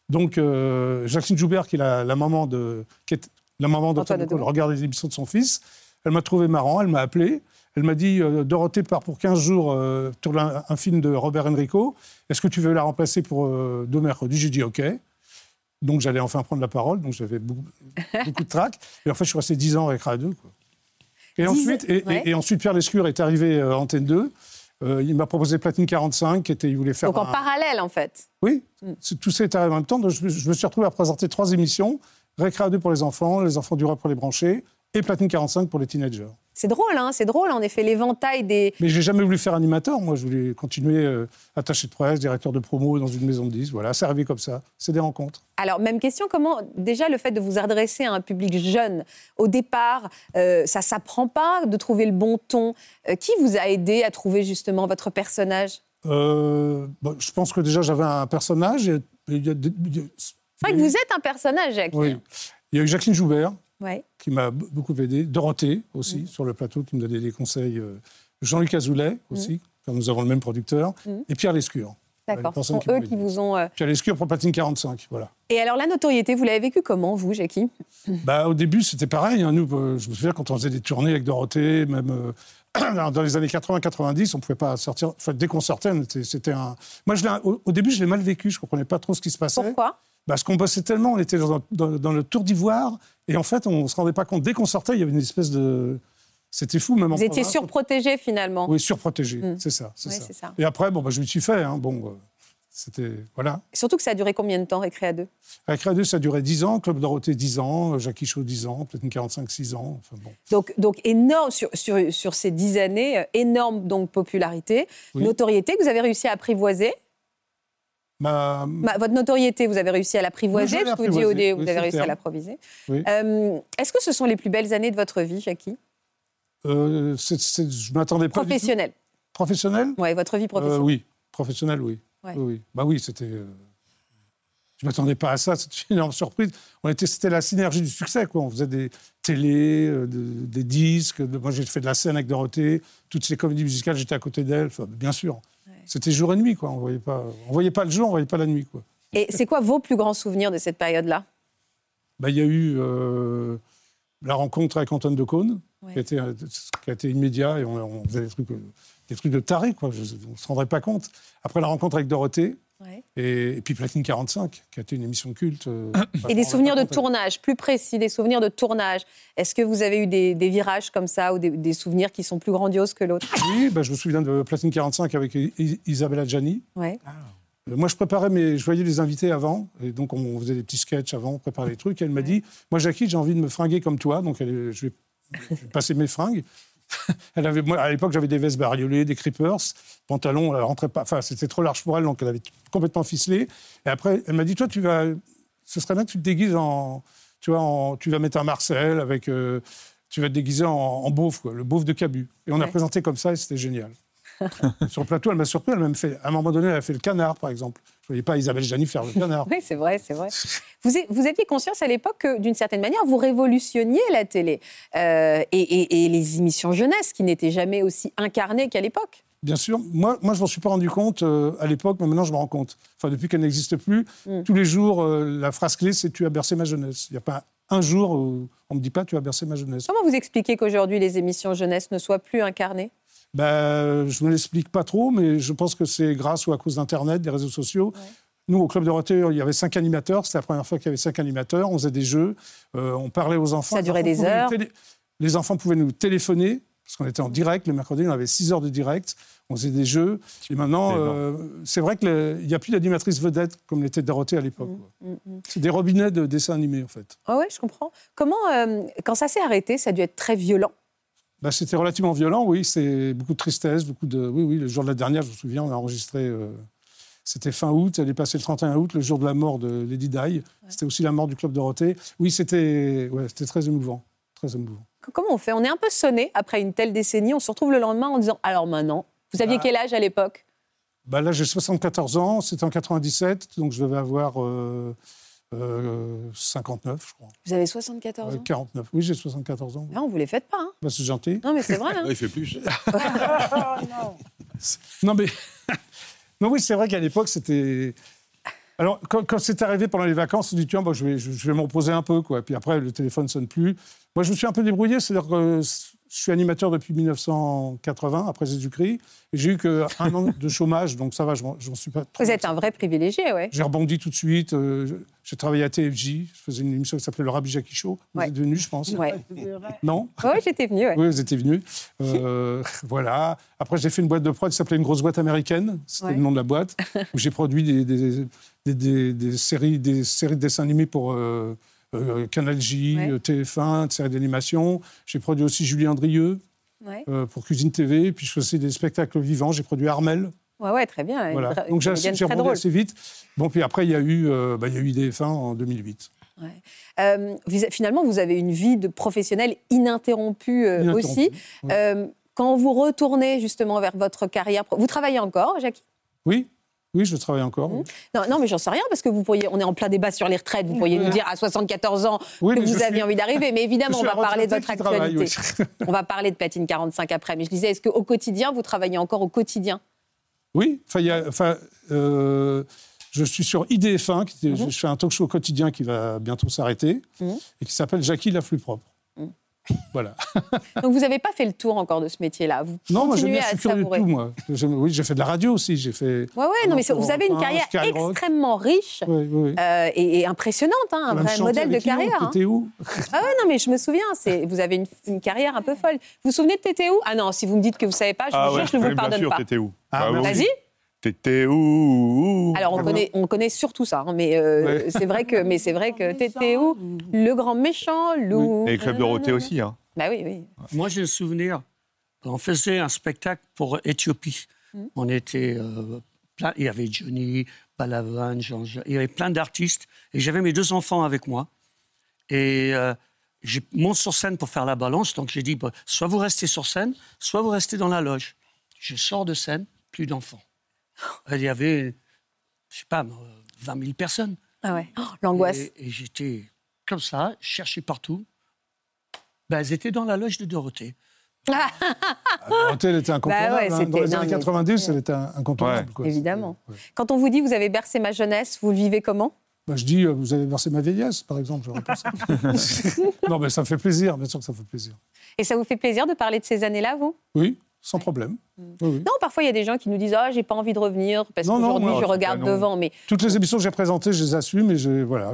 Speaker 11: Donc euh, Jacqueline Joubert, qui est la, maman de, la maman d'Antoine Ecole, regarde les émissions de son fils. Elle m'a trouvé marrant, elle m'a appelé. Elle m'a dit euh, Dorothée part pour 15 jours euh, tourner un, film de Robert Enrico. Est-ce que tu veux la remplacer pour euh, deux mercredis J'ai dit OK. Donc j'allais enfin prendre la parole, donc j'avais beaucoup, de trac. Et en fait, je suis resté 10 ans avec Radio Et, ensuite, et, ensuite, Pierre Lescure est arrivé à euh, Antenne 2. Euh, il m'a proposé Platine 45, qui était, il voulait faire.
Speaker 10: Donc en parallèle, en fait.
Speaker 11: Oui, hmm. tout ça est arrivé en même temps. Donc je me suis retrouvé à présenter trois émissions. Récréa pour les enfants, Les Enfants du Roi pour les branchés et Platine 45 pour les teenagers.
Speaker 10: C'est drôle, hein, c'est drôle, en effet, l'éventail des.
Speaker 11: Mais j'ai jamais voulu faire animateur, moi, je voulais continuer euh, attaché de presse, directeur de promo dans une maison de 10, voilà, c'est arrivé comme ça, c'est des rencontres.
Speaker 10: Alors, même question, comment, déjà, le fait de vous adresser à un public jeune, au départ, ça euh, ça s'apprend pas de trouver le bon ton euh, Qui vous a aidé à trouver justement votre personnage
Speaker 11: bah, Je pense que déjà, j'avais un personnage,
Speaker 10: c'est vrai que vous êtes un personnage,
Speaker 11: Jacques. Oui. Il y a eu Jacqueline Joubert, qui m'a beaucoup aidé. Dorothée aussi, mm. sur le plateau, qui me donnait des conseils. Euh, Jean-Luc Azoulay mm. aussi, quand nous avons le même producteur. Mm. Et Pierre Lescure.
Speaker 10: D'accord, ce sont eux qui vous ont...
Speaker 11: Euh, Pierre Lescure pour Platine 45, voilà.
Speaker 10: Et alors la notoriété, vous l'avez vécue comment, vous, Jackie
Speaker 11: bah, Au début, c'était pareil. Hein. Nous, euh, je me souviens, quand on faisait des tournées avec Dorothée, même... dans les années 80-90, on pouvait pas sortir. Enfin, dès qu'on sortait, c'était un. Moi, je au, au, début, je l'ai mal vécu. Je comprenais pas trop ce qui se passait.
Speaker 10: Pourquoi
Speaker 11: parce qu'on bossait tellement, on était dans, le tour d'ivoire, et en fait, on ne se rendait pas compte. Dès qu'on sortait, il y avait une espèce de... C'était
Speaker 10: fou,
Speaker 11: même
Speaker 10: Vous étiez surprotégé, finalement.
Speaker 11: Oui, surprotégé, hmm. c'est ça, Et après, bon, bah, je me suis fait. Hein. bon, euh, c'était. Voilà.
Speaker 10: surtout que ça a duré combien de temps, Récréa 2
Speaker 11: Récréa 2, ça a duré 10 ans, Club Dorothée 10 ans, Jackie Chaud 10 ans, peut-être 45-6 ans. Enfin, bon.
Speaker 10: donc, donc, énorme, sur, sur, sur, ces 10 années, euh, énorme donc, popularité, notoriété que vous avez réussi à apprivoiser bah, votre notoriété, vous avez réussi à l'apprivoiser,
Speaker 11: privoiser
Speaker 10: vous, vous avez réussi à l'approviser. Euh, est-ce que ce sont les plus belles années de votre vie, Jackie
Speaker 11: euh, ne Je m'attendais pas.
Speaker 10: Professionnel. Euh,
Speaker 11: professionnelle
Speaker 10: Oui, votre vie professionnelle.
Speaker 11: oui, professionnelle, oui. oui. Bah oui, c'était. Euh, je ne m'attendais pas à ça, c'était une énorme surprise. C'était la synergie du succès, quoi. On faisait des télés, des disques. moi, j'ai fait de la scène avec Dorothée. Toutes ces comédies musicales, j'étais à côté d'elle, bien sûr. C'était jour et nuit, quoi. On voyait pas, on voyait pas le jour, on voyait pas la nuit, quoi.
Speaker 10: Et c'est quoi vos plus grands souvenirs de cette période-là
Speaker 11: bah, Il y a eu euh, la rencontre avec Antoine de Caunes, euh, qui, a été, immédiat, et on, faisait des trucs, euh, des trucs de taré, quoi. on ne se rendrait pas compte. Après la rencontre avec Dorothée, et, puis Platine 45, qui a été une émission culte. Euh,
Speaker 10: et des souvenirs de tournage, plus précis, des souvenirs de tournage. Est-ce que vous avez eu des, virages comme ça ou des, souvenirs qui sont plus grandioses que l'autre
Speaker 11: Oui, bah, je me souviens de Platine 45 avec Isabella Gianni. Ouais. Euh, moi, je préparais, mais je voyais les invités avant, et donc on faisait des petits sketchs avant, on préparait les trucs. Et elle m'a dit Moi, Jackie, j'ai envie de me fringuer comme toi, donc je, je vais passer mes fringues. elle avait, moi, à l'époque, j'avais des vestes bariolées, des creepers, pantalons, elle rentrait pas. Enfin, c'était trop large pour elle, donc elle avait complètement ficelé. Et après, elle m'a dit Toi, tu vas. Ce serait bien que tu te déguises en. Tu vois, en, tu vas mettre un Marcel avec. Euh, tu vas te déguiser en, en beauf, le beauf de Cabu. Et on a présenté comme ça et c'était génial. Sur le plateau, elle m'a surpris. Elle m'a même fait, à un moment donné, elle a fait le canard, par exemple. Je ne voyais pas Isabelle Janif faire le canard.
Speaker 10: oui, c'est vrai, c'est vrai. Vous, vous, aviez conscience à l'époque que, d'une certaine manière, vous révolutionniez la télé euh, et, les émissions jeunesse qui n'étaient jamais aussi incarnées qu'à l'époque.
Speaker 11: Bien sûr. Moi, je ne m'en suis pas rendu compte euh, à l'époque, mais maintenant, je me rends compte. Enfin, depuis qu'elle n'existe plus, mm. tous les jours, euh, la phrase clé, c'est Tu as bercé ma jeunesse. Il n'y a pas un jour où on ne me dit pas tu as bercé ma jeunesse.
Speaker 10: Comment vous expliquez qu'aujourd'hui les émissions jeunesse ne soient plus incarnées
Speaker 11: ben, je ne l'explique pas trop, mais je pense que c'est grâce ou à cause d'Internet, des réseaux sociaux. Nous, au Club Dorothée, il y avait cinq animateurs. C'était la première fois qu'il y avait cinq animateurs. On faisait des jeux, euh, on parlait aux enfants. Ça
Speaker 10: durait des heures.
Speaker 11: Les enfants pouvaient nous téléphoner, parce qu'on était en direct. Le mercredi, on avait six heures de direct. On faisait des jeux. Et maintenant, c'est euh, vrai qu'il n'y a plus d'animatrice vedette comme l'était Dorothée à l'époque. Mm, mm, mm. C'est des robinets de dessins animés, en fait.
Speaker 10: Ah ouais, je comprends. Comment, euh, quand ça s'est arrêté, ça a dû être très violent
Speaker 11: bah, c'était relativement violent, oui. C'est beaucoup de tristesse, beaucoup de. Oui, oui, le jour de la dernière, je me souviens, on a enregistré. Euh, c'était fin août, elle est passée le 31 août, le jour de la mort de Lady Di. C'était aussi la mort du Club Dorothée. Oui, c'était ouais, très émouvant. Très émouvant.
Speaker 10: Comment on fait On est un peu sonné après une telle décennie. On se retrouve le lendemain en disant Alors maintenant, vous aviez bah. quel âge à l'époque
Speaker 11: bah Là, j'ai 74 ans, c'était en 97, donc je devais avoir. Euh, 59, euh, je crois.
Speaker 10: Vous avez 74 ans
Speaker 11: 49, oui, j'ai 74 ans. Non,
Speaker 10: vous ne les faites pas. Hein. Bah,
Speaker 11: c'est gentil.
Speaker 10: Non, mais c'est vrai. Hein. Il
Speaker 9: fait plus.
Speaker 11: non. non, mais. non, oui, c'est vrai qu'à l'époque, c'était. Alors, quand, c'est arrivé pendant les vacances, on dit tiens, bah, je vais, je, vais me reposer un peu. Quoi. Puis après, le téléphone ne sonne plus. Moi, je me suis un peu débrouillé. C'est-à-dire que je suis animateur depuis 1980, après Jésus-Christ. J'ai eu qu'un an de chômage, donc ça va, j'en suis pas trop.
Speaker 10: Vous êtes un vrai privilégié, oui.
Speaker 11: J'ai rebondi tout de suite. Euh, j'ai travaillé à TFJ. Je faisais une émission qui s'appelait Le Rabbi Jackie Show. Vous êtes venu, je pense. Ouais. Non
Speaker 10: Oui, j'étais venu. Ouais.
Speaker 11: Oui, vous étiez venu. Euh, voilà. Après, j'ai fait une boîte de prod qui s'appelait Une grosse boîte américaine. C'était le nom de la boîte. Où j'ai produit des, des, séries, des séries de dessins animés pour. Euh, euh, Canal J, euh, TF1, série d'animation. J'ai produit aussi Julien Drieux euh, pour Cuisine TV. Puis je faisais des spectacles vivants. J'ai produit Armel.
Speaker 10: Ouais, ouais, très bien.
Speaker 11: Donc j'ai rebondi assez vite. Bon, puis après, il y a eu, bah, il y eu IDF1 en 2008.
Speaker 10: finalement, vous avez une vie de professionnel ininterrompue, aussi. quand vous retournez justement vers votre carrière, vous travaillez encore, Jacques
Speaker 11: Oui, oui, je travaille encore. Mmh.
Speaker 10: Non, non, mais j'en sais rien parce que vous pourriez, on est en plein débat sur les retraites. Vous pourriez nous dire à 74 ans que vous aviez envie d'arriver, mais évidemment, on va parler de votre actualité. on va parler de patine 45 après. Mais je disais, est-ce qu'au quotidien, vous travaillez encore au quotidien
Speaker 11: Oui. Enfin, euh, je suis sur IDF1, qui, mmh. je fais un talk show au quotidien qui va bientôt s'arrêter mmh. et qui s'appelle Jackie la plus propre. Voilà.
Speaker 10: Donc vous n'avez pas fait le tour encore de ce métier-là.
Speaker 11: non, moi bien, je suis curieux du tout, moi. oui, j'ai fait de la radio aussi, j'ai
Speaker 10: fait. Ouais,
Speaker 11: ouais, non,
Speaker 10: mais vous avez une carrière extrêmement riche euh, et, impressionnante, hein, un vrai modèle de carrière. Hein. T'étais où Ah ouais, non, mais je me souviens. C'est, vous avez une, carrière un peu folle. Vous vous souvenez de T'étais où Ah non, si vous me dites que vous savez pas, je ah vous le je ne vous pardonne bien
Speaker 9: sûr, pas. où ah, ah
Speaker 10: Vas-y. Alors on connaît, surtout ça, hein, mais euh, c'est vrai que, mais c'est vrai que où Le grand méchant loup.
Speaker 9: Et Club Dorothée aussi, hein.
Speaker 10: bah oui, oui.
Speaker 14: Moi j'ai le souvenir, on faisait un spectacle pour Éthiopie. Hmm. On était euh, plein, il y avait Johnny, Palavan, il y avait plein d'artistes et j'avais mes deux enfants avec moi et euh, je monte sur scène pour faire la balance, donc j'ai dit bah, soit vous restez sur scène, soit vous restez dans la loge. Je sors de scène, plus d'enfants. Il y avait, je sais pas, 20 000 personnes.
Speaker 10: Ah ouais, oh, l'angoisse.
Speaker 14: Et, j'étais comme ça, cherchais partout. Ben, elles étaient dans la loge de Dorothée. Ah,
Speaker 11: Dorothée, elle était bah incontournable. Bah Dans les années 90, elle était incontournable.
Speaker 10: Évidemment. Quand on vous dit vous avez bercé ma jeunesse, vous le vivez comment
Speaker 11: bah, je dis, euh, vous avez bercé ma vieillesse, par exemple. non, mais ça me fait plaisir, bien sûr que ça me fait plaisir.
Speaker 10: Et ça vous fait plaisir de parler de ces années-là, vous
Speaker 11: Oui, sans problème. Mm.
Speaker 10: Non, parfois il y a des gens qui nous disent ah j'ai pas envie de revenir parce qu'aujourd'hui je regarde devant. Mais
Speaker 11: toutes les émissions que j'ai présentées, je les assume et je voilà.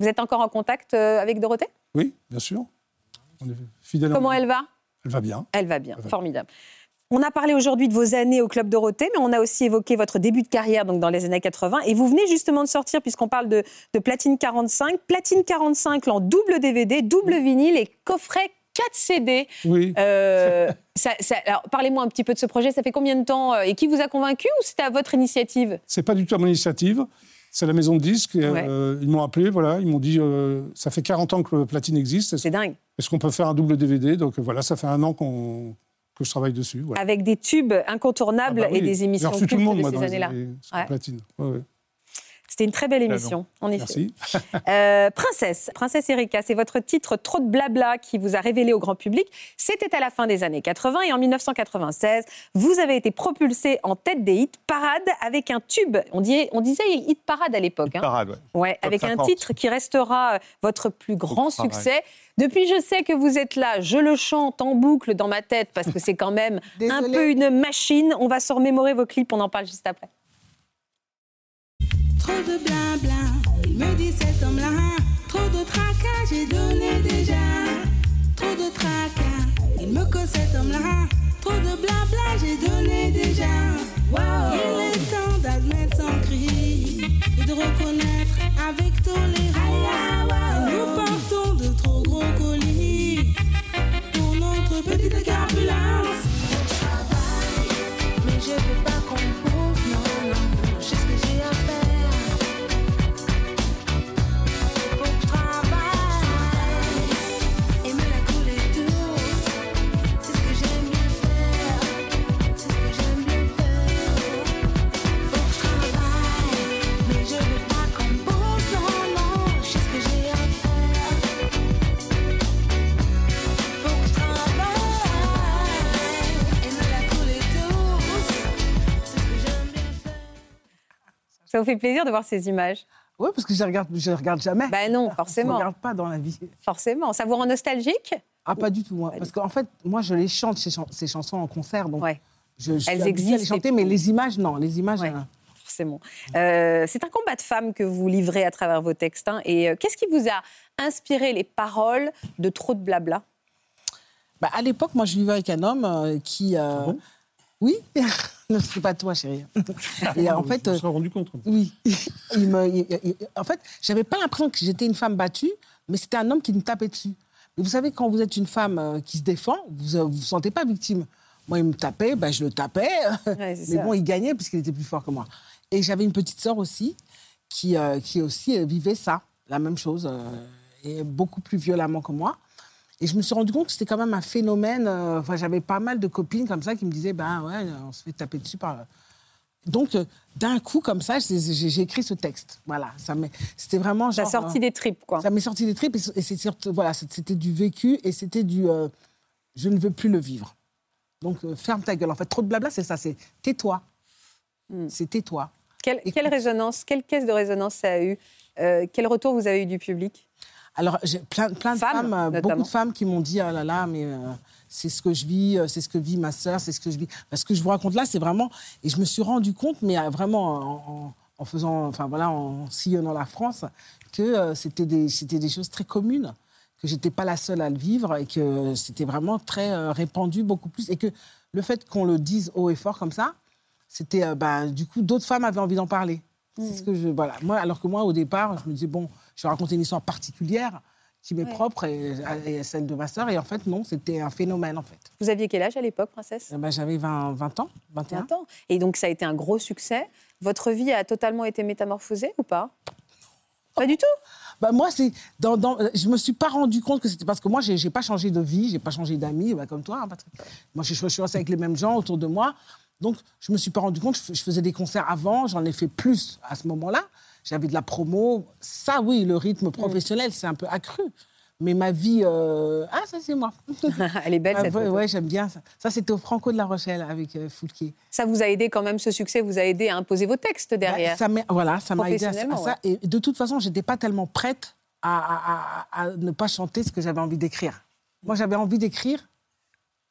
Speaker 10: Vous êtes encore en contact euh, avec Dorothée
Speaker 11: Oui, bien sûr.
Speaker 10: fidèle. Comment elle va
Speaker 11: Elle va bien.
Speaker 10: Elle va bien, formidable. On a parlé aujourd'hui de vos années au club Dorothée, mais on a aussi évoqué votre début de carrière donc dans les années 80. Et vous venez justement de sortir, puisqu'on parle de, de Platine 45, Platine 45 en double DVD, double vinyle et coffret 4 CD. Euh, alors, parlez-moi un petit peu de ce projet. Ça fait combien de temps euh, et qui vous a convaincu ou c'était à votre initiative
Speaker 11: C'est pas du tout à mon initiative. C'est la maison de disques. Euh, ils m'ont appelé, voilà, ils m'ont dit ça fait 40 ans que Platine existe.
Speaker 10: C'est dingue.
Speaker 11: Est-ce qu'on peut faire un double DVD Donc voilà, ça fait un an qu'on que je travaille dessus.
Speaker 10: Avec des tubes incontournables ah bah et des émissions cultes de ces années-là. Ouais. Platine. C'était une très belle émission, en
Speaker 11: effet.
Speaker 10: Merci. Euh, Princesse, Princesse Erika, c'est votre titre Trop de blabla qui vous a révélé au grand public. C'était à la fin des années 80 et en 1996, vous avez été propulsée en tête des hits parades avec un tube. On, disait hit parade à l'époque. Hein.
Speaker 11: Parade, ouais.
Speaker 10: avec un titre qui restera euh, votre plus grand succès. Depuis, je sais que vous êtes là. Je le chante en boucle dans ma tête parce que c'est quand même un peu une machine. On va se remémorer vos clips. On en parle juste après. Trop de blabla, il me dit cet homme-là. Trop de tracas, j'ai donné déjà. Trop de tracas, il me cause cet homme-là. Trop de blabla, j'ai donné déjà. Il est temps d'admettre son cri et de reconnaître avec tolérance. Wow. Nous portons de trop gros colis pour notre petite carbulance. mais je veux pas. Ça vous fait plaisir de voir ces images
Speaker 14: Oui, parce que je ne regarde, bah je regarde jamais.
Speaker 10: Ben non, forcément.
Speaker 14: Je
Speaker 10: ne
Speaker 14: regarde pas dans la vie.
Speaker 10: Forcément. Ça vous rend nostalgique
Speaker 14: Ah, pas du tout. Moi. parce qu'en fait, moi, je les chante, ces, chansons en concert. Donc ouais. je,
Speaker 10: Elles existent. À
Speaker 14: les chanter, mais les images, non. Les images. Euh,
Speaker 10: forcément. Euh, c'est un combat de femmes que vous livrez à travers vos textes. Hein. Et euh, qu'est-ce qui vous a inspiré les paroles de trop de blabla
Speaker 14: bah, À l'époque, moi, je vivais avec un homme qui. Ah oui. Non, n'est pas toi, chérie.
Speaker 11: Et en fait, je me euh, rendu compte.
Speaker 14: Oui. Il en fait, j'avais pas l'impression que j'étais une femme battue, mais c'était un homme qui me tapait dessus. vous savez, quand vous êtes une femme euh, qui se défend, vous ne euh, vous, sentez pas victime. Moi, il me tapait, ben, je le tapais. mais bon, il gagnait puisqu'il était plus fort que moi. Et j'avais une petite sœur aussi qui, qui aussi vivait ça, la même chose, et beaucoup plus violemment que moi. Et je me suis rendu compte que c'était quand même un phénomène. Euh, enfin, j'avais pas mal de copines comme ça qui me disaient, ben ouais, on se fait taper dessus par. Donc, euh, d'un coup, comme ça, j'ai écrit ce texte. Voilà, ça
Speaker 10: c'était
Speaker 14: vraiment genre...
Speaker 10: Ça sorti euh, des tripes, quoi.
Speaker 14: Ça m'est sorti des tripes, et c'était voilà, du vécu, et c'était du je ne veux plus le vivre ». Donc, ferme ta gueule. En fait, trop de blabla, c'est ça, c'est tais-toi. Hmm. C'est tais-toi.
Speaker 10: Quelle, résonance, quelle caisse de résonance ça a eu Quel retour vous avez eu du public
Speaker 14: alors, j'ai plein, plein de femmes, euh, beaucoup de femmes qui m'ont dit Ah là là, mais euh, c'est ce que je vis, euh, c'est ce que vit ma sœur, c'est ce que je vis. Parce que je vous raconte là, c'est vraiment. Et je me suis rendu compte, mais vraiment en, faisant. Enfin voilà, en sillonnant la France, que c'était des, des choses très communes que j'étais pas la seule à le vivre et que c'était vraiment très répandu, beaucoup plus. Et que le fait qu'on le dise haut et fort comme ça, c'était, bah, du coup, d'autres femmes avaient envie d'en parler. C'est ce mm. que je. Voilà. Moi, alors que moi, au départ, je me disais, bon, je vais raconter une histoire particulière qui m'est propre et, celle de ma sœur. Et en fait, non, c'était un phénomène, en fait.
Speaker 10: Vous aviez quel âge à l'époque, princesse
Speaker 14: eh ben, J'avais 20, 20, ans, 21. ans.
Speaker 10: Et donc, ça a été un gros succès. Votre vie a totalement été métamorphosée ou pas Pas du tout
Speaker 14: bah moi, c'est dans, dans, euh, je me suis pas rendu compte que c'était parce que moi, j'ai, n'ai pas changé de vie, j'ai pas changé d'amis, bah, comme toi, hein, Patrick. Moi, je, je, suis restée avec les mêmes gens autour de moi, donc, je ne me suis pas rendu compte. Je faisais des concerts avant, j'en ai fait plus à ce moment-là. J'avais de la promo. Ça, oui, le rythme mm. professionnel, c'est un peu accru. Mais ma vie. Euh, ah, ça, c'est moi.
Speaker 10: Elle est belle, cette photo.
Speaker 14: Oui, j'aime bien ça. Ça, c'était au Franco de la Rochelle avec euh,
Speaker 10: Ça vous a aidé quand même, ce succès vous a aidé à imposer vos textes bah, derrière.
Speaker 14: Ça voilà, ça m'a aidé à, ça. Et de toute façon, je n'étais pas tellement prête à, ne pas chanter ce que j'avais envie d'écrire. Moi, j'avais envie d'écrire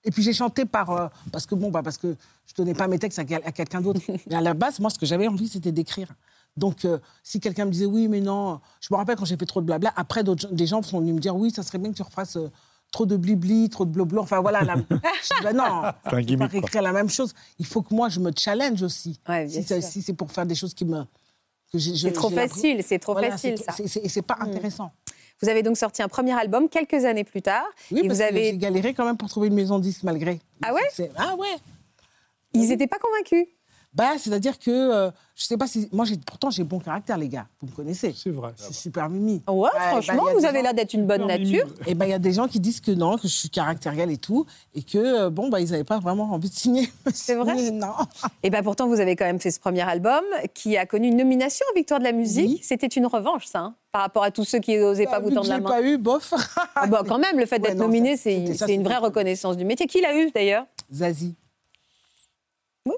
Speaker 14: et puis j'ai chanté par. Euh, parce que bon, bah, parce que je donnais pas mes textes à, quelqu'un d'autre. Mais à la base, moi, ce que j'avais envie, c'était d'écrire. Donc, euh, si quelqu'un me disait oui, mais non, je me rappelle quand j'ai fait trop de blabla, après, des gens sont venus me dire oui, ça serait bien que tu refasses euh, trop de blibli, trop de blabla. Enfin, voilà. Bah, non, pas réécrire la même chose. Il faut que moi, je me challenge aussi. si, c'est pour faire des choses qui me.
Speaker 10: C'est trop facile, c'est trop facile, ça.
Speaker 14: Et c'est pas mm. intéressant.
Speaker 10: Vous avez donc sorti un premier album quelques années plus tard.
Speaker 14: Oui, et
Speaker 10: vous
Speaker 14: avez... j'ai galéré quand même pour trouver une maison disque malgré.
Speaker 10: Ah ouais
Speaker 14: Ah ouais
Speaker 10: Ils n'étaient pas convaincus.
Speaker 14: Bah, c'est-à-dire que euh, je sais pas si moi j'ai pourtant j'ai bon caractère les gars, vous me connaissez.
Speaker 11: C'est vrai.
Speaker 14: C'est super mimi.
Speaker 10: Ouais,
Speaker 14: bah,
Speaker 10: franchement, vous avez gens... l'air d'être une bonne nature.
Speaker 14: Et eh ben il y a des gens qui disent que non, que je suis caractérielle et tout et que euh, bon bah ils n'avaient pas vraiment envie de signer.
Speaker 10: C'est vrai. Non. Et eh ben pourtant vous avez quand même fait ce premier album qui a connu une nomination aux Victoires de la musique, c'était une revanche ça. Hein, par rapport à tous ceux qui n'osaient pas bah, vous tendre la main.
Speaker 14: pas eu, bof.
Speaker 10: Ah, bon quand même, le fait d'être nominé, c'est une vraie reconnaissance du métier. Qui l'a eu d'ailleurs
Speaker 14: Zazie.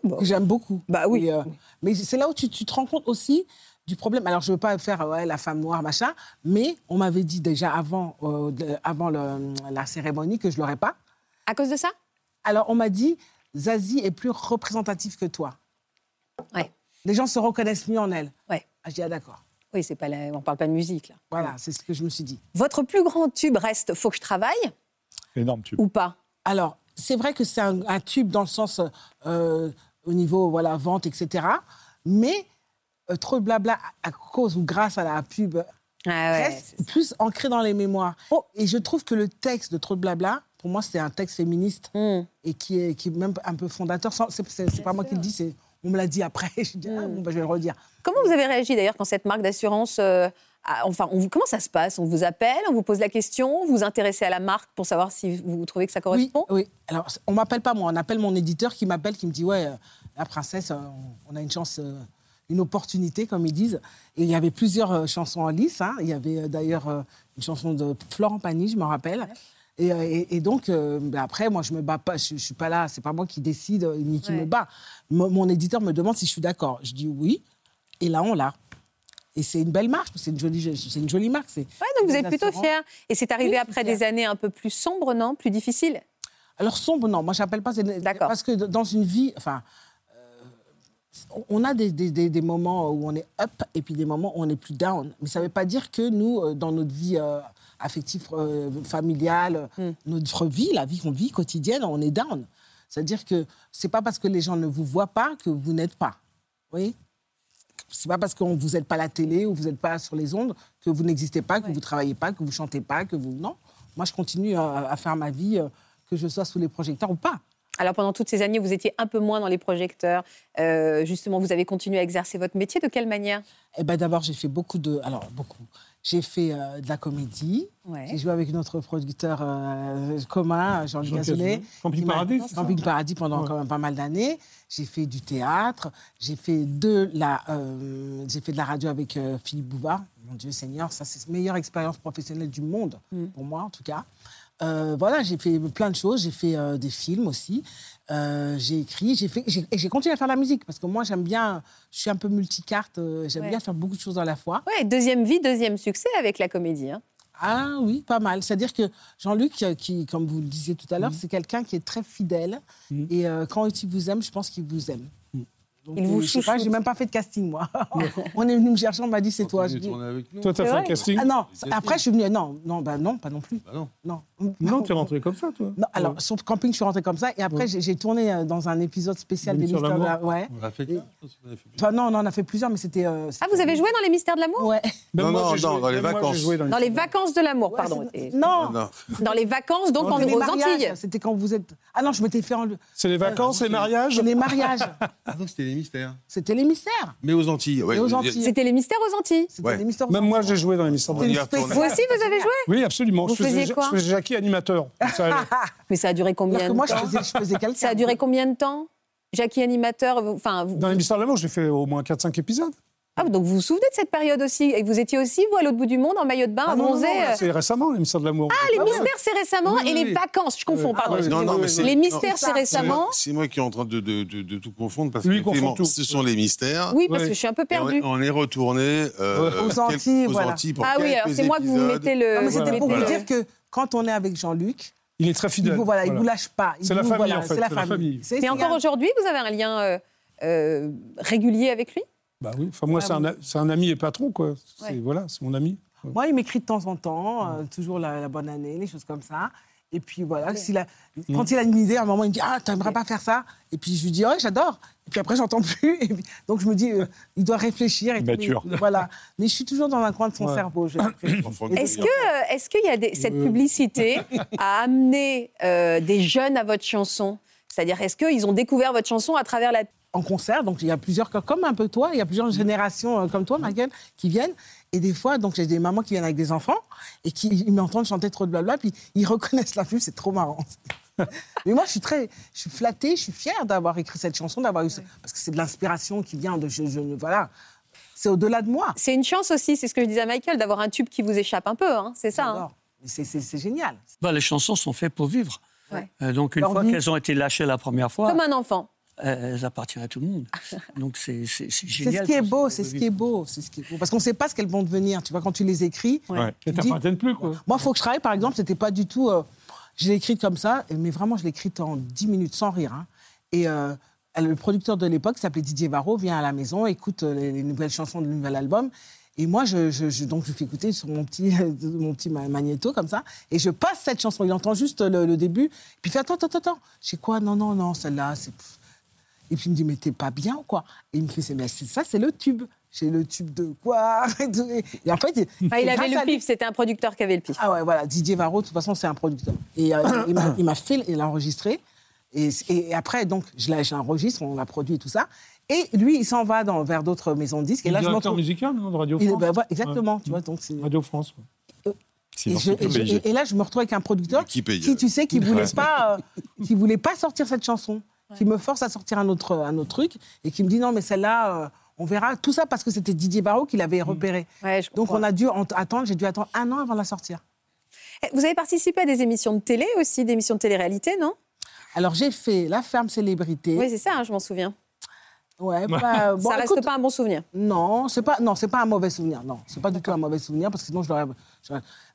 Speaker 14: Bah j'aime beaucoup.
Speaker 10: Bah oui. Euh,
Speaker 14: mais c'est là où tu, te rends compte aussi du problème. Alors, je ne veux pas faire ouais, la femme noire, machin, mais on m'avait dit déjà avant, euh, avant la cérémonie que je ne l'aurais pas.
Speaker 10: À cause de ça
Speaker 14: Alors, on m'a dit, Zazie est plus représentative que toi.
Speaker 10: Ouais.
Speaker 14: Les gens se reconnaissent mieux en elle.
Speaker 10: Ouais.
Speaker 14: Ah, je dis, ah, d'accord.
Speaker 10: Oui, c'est pas on ne parle pas de musique, là.
Speaker 14: Voilà, c'est ce que je me suis dit.
Speaker 10: Votre plus grand tube reste Faut que je travaille
Speaker 11: Énorme tube.
Speaker 10: Ou pas
Speaker 14: Alors, c'est vrai que c'est un, tube dans le sens euh, au niveau voilà vente, etc. Mais euh, trop de blabla à cause ou grâce à la pub ah reste plus ancré dans les mémoires. Oh. et je trouve que le texte de Trop de blabla, pour moi, c'est un texte féministe hmm. et qui est, qui même un peu fondateur. C'est pas moi qui le dis, c'est on me l'a dit après. Ah, hmm. bah, je vais le redire.
Speaker 10: Comment vous avez réagi d'ailleurs quand cette marque d'assurance euh, enfin, on comment ça se passe On vous appelle, on vous pose la question, vous vous intéressez à la marque pour savoir si vous trouvez que ça correspond
Speaker 14: Oui, alors on m'appelle pas moi, on appelle mon éditeur qui m'appelle, qui me dit Ouais, euh, la princesse, euh, on, a une chance. Euh, une opportunité, comme ils disent. Et il y avait plusieurs chansons en lice. Hein. Il y avait d'ailleurs une chanson de Florent Pagny, je me rappelle. Et, donc, ben après, moi, je me bats pas, je, ne suis pas là, c'est pas moi qui décide ni qui me bat. mon éditeur me demande si je suis d'accord. Je dis oui, et là, on l'a. Et c'est une belle marche, c'est une jolie, c'est une jolie marque. Ouais,
Speaker 10: donc vous êtes plutôt fier. Et c'est arrivé après des années un peu plus sombres, non Plus difficiles
Speaker 14: Alors sombre, non. Moi, j'appelle pas. D'accord. Parce que dans une vie, enfin, euh, on a des, moments où on est up et puis des moments où on est plus down. Mais ça ne veut pas dire que nous, euh, dans notre vie. Euh, affective, familiale, hmm. notre vie, la vie qu'on vit quotidienne, on est down. C'est-à-dire que c'est pas parce que les gens ne vous voient pas que vous n'êtes pas. Oui c'est pas parce que vous n'êtes pas à la télé ou vous n'êtes pas sur les ondes que vous n'existez pas, que vous vous travaillez pas, que vous chantez pas, que vous non. Moi, je continue euh, à, faire ma vie, euh, que je sois sous les projecteurs ou pas.
Speaker 10: Alors pendant toutes ces années, vous étiez un peu moins dans les projecteurs. Euh, justement, vous avez continué à exercer votre métier. De quelle manière
Speaker 14: Eh ben, d'abord, j'ai fait beaucoup de, alors beaucoup, j'ai fait euh, de la comédie. J'ai joué avec notre producteur euh, commun, Jean-Luc Jean
Speaker 11: Camping Paradis. Camping
Speaker 14: Paradis pendant quand même pas mal d'années. J'ai fait du théâtre. J'ai fait de la, euh, j'ai fait de la radio avec Philippe Bouvard. Mon Dieu Seigneur, ça c'est la meilleure expérience professionnelle du monde, mm. pour moi en tout cas. Euh, voilà, j'ai fait plein de choses. J'ai fait euh, des films aussi. Euh, j'ai écrit, j'ai fait, et j'ai continué à faire la musique parce que moi j'aime bien, je suis un peu multicarte, j'aime bien faire beaucoup de choses à la fois.
Speaker 10: Ouais, deuxième vie, deuxième succès avec la comédie. Hein.
Speaker 14: Ah oui, pas mal. C'est-à-dire que Jean-Luc, qui, comme vous le disiez tout à l'heure, mm. c'est quelqu'un qui est très fidèle mm. et quand il vous aime, je pense qu'il vous aime il euh, vous je sais pas, j'ai même pas fait de casting, moi. on est venu me chercher, on m'a dit c'est toi.
Speaker 11: Toi, t'as fait un casting
Speaker 14: ah Non, après, je suis venu Non, non, bah, non, pas non plus. Bah non.
Speaker 11: Non, non tu es rentrée comme ça, toi. Non,
Speaker 14: alors, sur le camping, je suis rentrée comme ça. Et après, j'ai tourné euh, dans un épisode spécial des Mystères de l'amour. Ouais. On a fait Non, non, on a fait plusieurs, mais c'était. Euh, ah,
Speaker 10: vous avez joué dans les Mystères de l'amour
Speaker 9: Non, non, dans les vacances. Dans
Speaker 10: les vacances de l'amour, pardon.
Speaker 14: Non.
Speaker 10: Dans les vacances, donc en aux Antilles.
Speaker 14: C'était quand vous êtes. Ah non, je m'étais fait en...
Speaker 11: C'est les vacances, les mariages
Speaker 14: Les mariages. Ah c'était c'était les mystères.
Speaker 9: Mais aux Antilles, ouais.
Speaker 10: C'était les mystères aux Antilles.
Speaker 11: Même moi, j'ai joué dans les mystères Vous aussi,
Speaker 10: vous avez joué
Speaker 11: Oui, absolument.
Speaker 10: Vous je, faisiez quoi
Speaker 11: je faisais Jackie animateur.
Speaker 10: Mais ça a duré combien de temps Moi, je faisais, quelqu'un. Ça a duré combien de temps Jackie animateur, enfin. Dans
Speaker 11: les mystères de l'amour, j'ai fait au moins 4-5 épisodes.
Speaker 10: Ah, donc vous vous souvenez de cette période aussi Et vous étiez aussi, vous, à l'autre bout du monde, en maillot de bain, ah à euh
Speaker 11: c'est récemment, les mystères de l'amour.
Speaker 10: Ah, les ah, mystères, c'est récemment, et les vacances, je confonds, ah, pardon. Non, non, mais les mystères, c'est récemment.
Speaker 9: C'est moi, qui suis en train de, tout confondre, parce Lui que confond tout. ce sont les mystères.
Speaker 10: Oui, parce que je suis un peu perdu.
Speaker 9: On, est retourné euh,
Speaker 10: aux Antilles, voilà. Ah oui, c'est moi que vous mettez le...
Speaker 14: C'était pour vous dire que quand on est avec Jean-Luc,
Speaker 11: il est très fidèle.
Speaker 14: Il ne vous lâche pas.
Speaker 11: C'est la famille, en C'est la famille.
Speaker 10: Et encore aujourd'hui, vous avez un lien euh, euh, régulier avec lui
Speaker 11: bah oui, enfin, moi, ah c'est un, un, ami et patron, quoi. Voilà, c'est mon ami.
Speaker 14: Moi, il m'écrit de temps en temps, euh, toujours la, bonne année, les choses comme ça. Et puis voilà, mm. quand il a une idée, à un moment, il me dit Ah, t'aimerais pas faire ça Et puis je lui dis Ouais, j'adore. Et puis après, j'entends plus. donc je me dis euh, Il doit réfléchir. Et
Speaker 11: Mature. mais,
Speaker 14: voilà. Mais je suis toujours dans un coin de son cerveau. Est-ce que, euh,
Speaker 10: est-ce qu'il y a cette publicité à amener des jeunes à votre chanson C'est-à-dire, est-ce qu'ils ont découvert votre chanson à travers la
Speaker 14: en concert. Donc il y a plusieurs comme un peu toi, il y a plusieurs générations euh, comme toi, Michael, qui viennent. Et des fois, donc j'ai des mamans qui viennent avec des enfants et qui m'entendent chanter trop de blabla, puis ils reconnaissent la pub, c'est trop marrant. Mais moi, je suis très, je suis flattée, je suis fière d'avoir écrit cette chanson, d'avoir eu, parce que c'est de l'inspiration qui vient de, je, voilà, c'est au-delà de moi.
Speaker 10: C'est une chance aussi, c'est ce que je disais à Michael, d'avoir un tube qui vous échappe un peu, hein, c'est ça. Hein.
Speaker 14: C'est génial.
Speaker 15: Bah, les chansons sont faites pour vivre. Euh, donc une fois qu'elles ont été lâchées la première fois.
Speaker 10: Comme un enfant
Speaker 15: elles appartiennent à tout le monde. Donc c'est génial. C'est
Speaker 14: ce qui est beau, c'est ce qui est beau, c'est ce qui est beau. Parce qu'on ne sait pas ce qu'elles vont devenir. Tu vois, quand tu les écris,
Speaker 11: ouais. tu t'appartiennent plus quoi.
Speaker 14: Moi,
Speaker 11: faut
Speaker 14: que je travaille. Par exemple, c'était pas du tout. Euh, je l'ai écrite comme ça, mais vraiment, je l'ai écrite en 10 minutes sans rire. Hein. Et euh, le producteur de l'époque, s'appelait Didier Varro, vient à la maison, écoute euh, les, nouvelles chansons de nouvel album. Et moi, je, je, je, donc, je fais écouter sur mon petit, mon petit magnéto, comme ça. Et je passe cette chanson. Il entend juste le, début. Puis il fait Attends, attends, attends. J'ai quoi Non, non, non, celle-là, c'est et puis il me dit, mais t'es pas bien ou quoi Et il me fait, mais ça, c'est le tube. J'ai le tube de quoi Et
Speaker 10: en fait, il ah, avait le pif, c'était un producteur qui avait le pif.
Speaker 14: Ah ouais, voilà, Didier Varro, de toute façon, c'est un producteur. Et euh, il m'a fait, il l'a enregistré. Et, après, donc, je l'enregistre, on l'a produit et tout ça. Et lui, il s'en va dans, vers d'autres maisons de disques. Et, là,
Speaker 11: je musical, non, de Radio France. Bah,
Speaker 14: exactement,
Speaker 11: Radio France. Euh,
Speaker 14: et, là, je me retrouve avec un producteur qui, tu euh, sais, qui voulait voulait pas sortir cette chanson qui me force à sortir un autre, un autre truc et qui me dit non, mais celle-là. Euh, on verra tout ça parce que c'était Didier Barrault qui l'avait mm. repéré. Donc on a dû attendre, j'ai dû attendre un an avant de la sortir.
Speaker 10: Eh, vous avez participé à des émissions de télé aussi, des émissions de télé-réalité, non
Speaker 14: Alors j'ai fait La Ferme Célébrité.
Speaker 10: Oui, c'est ça, hein, je m'en souviens. Ouais, ça bah, reste pas un bon souvenir.
Speaker 14: Non, c'est pas non, c'est pas un mauvais souvenir. Non, c'est pas du tout un mauvais souvenir parce que sinon je l'aurais.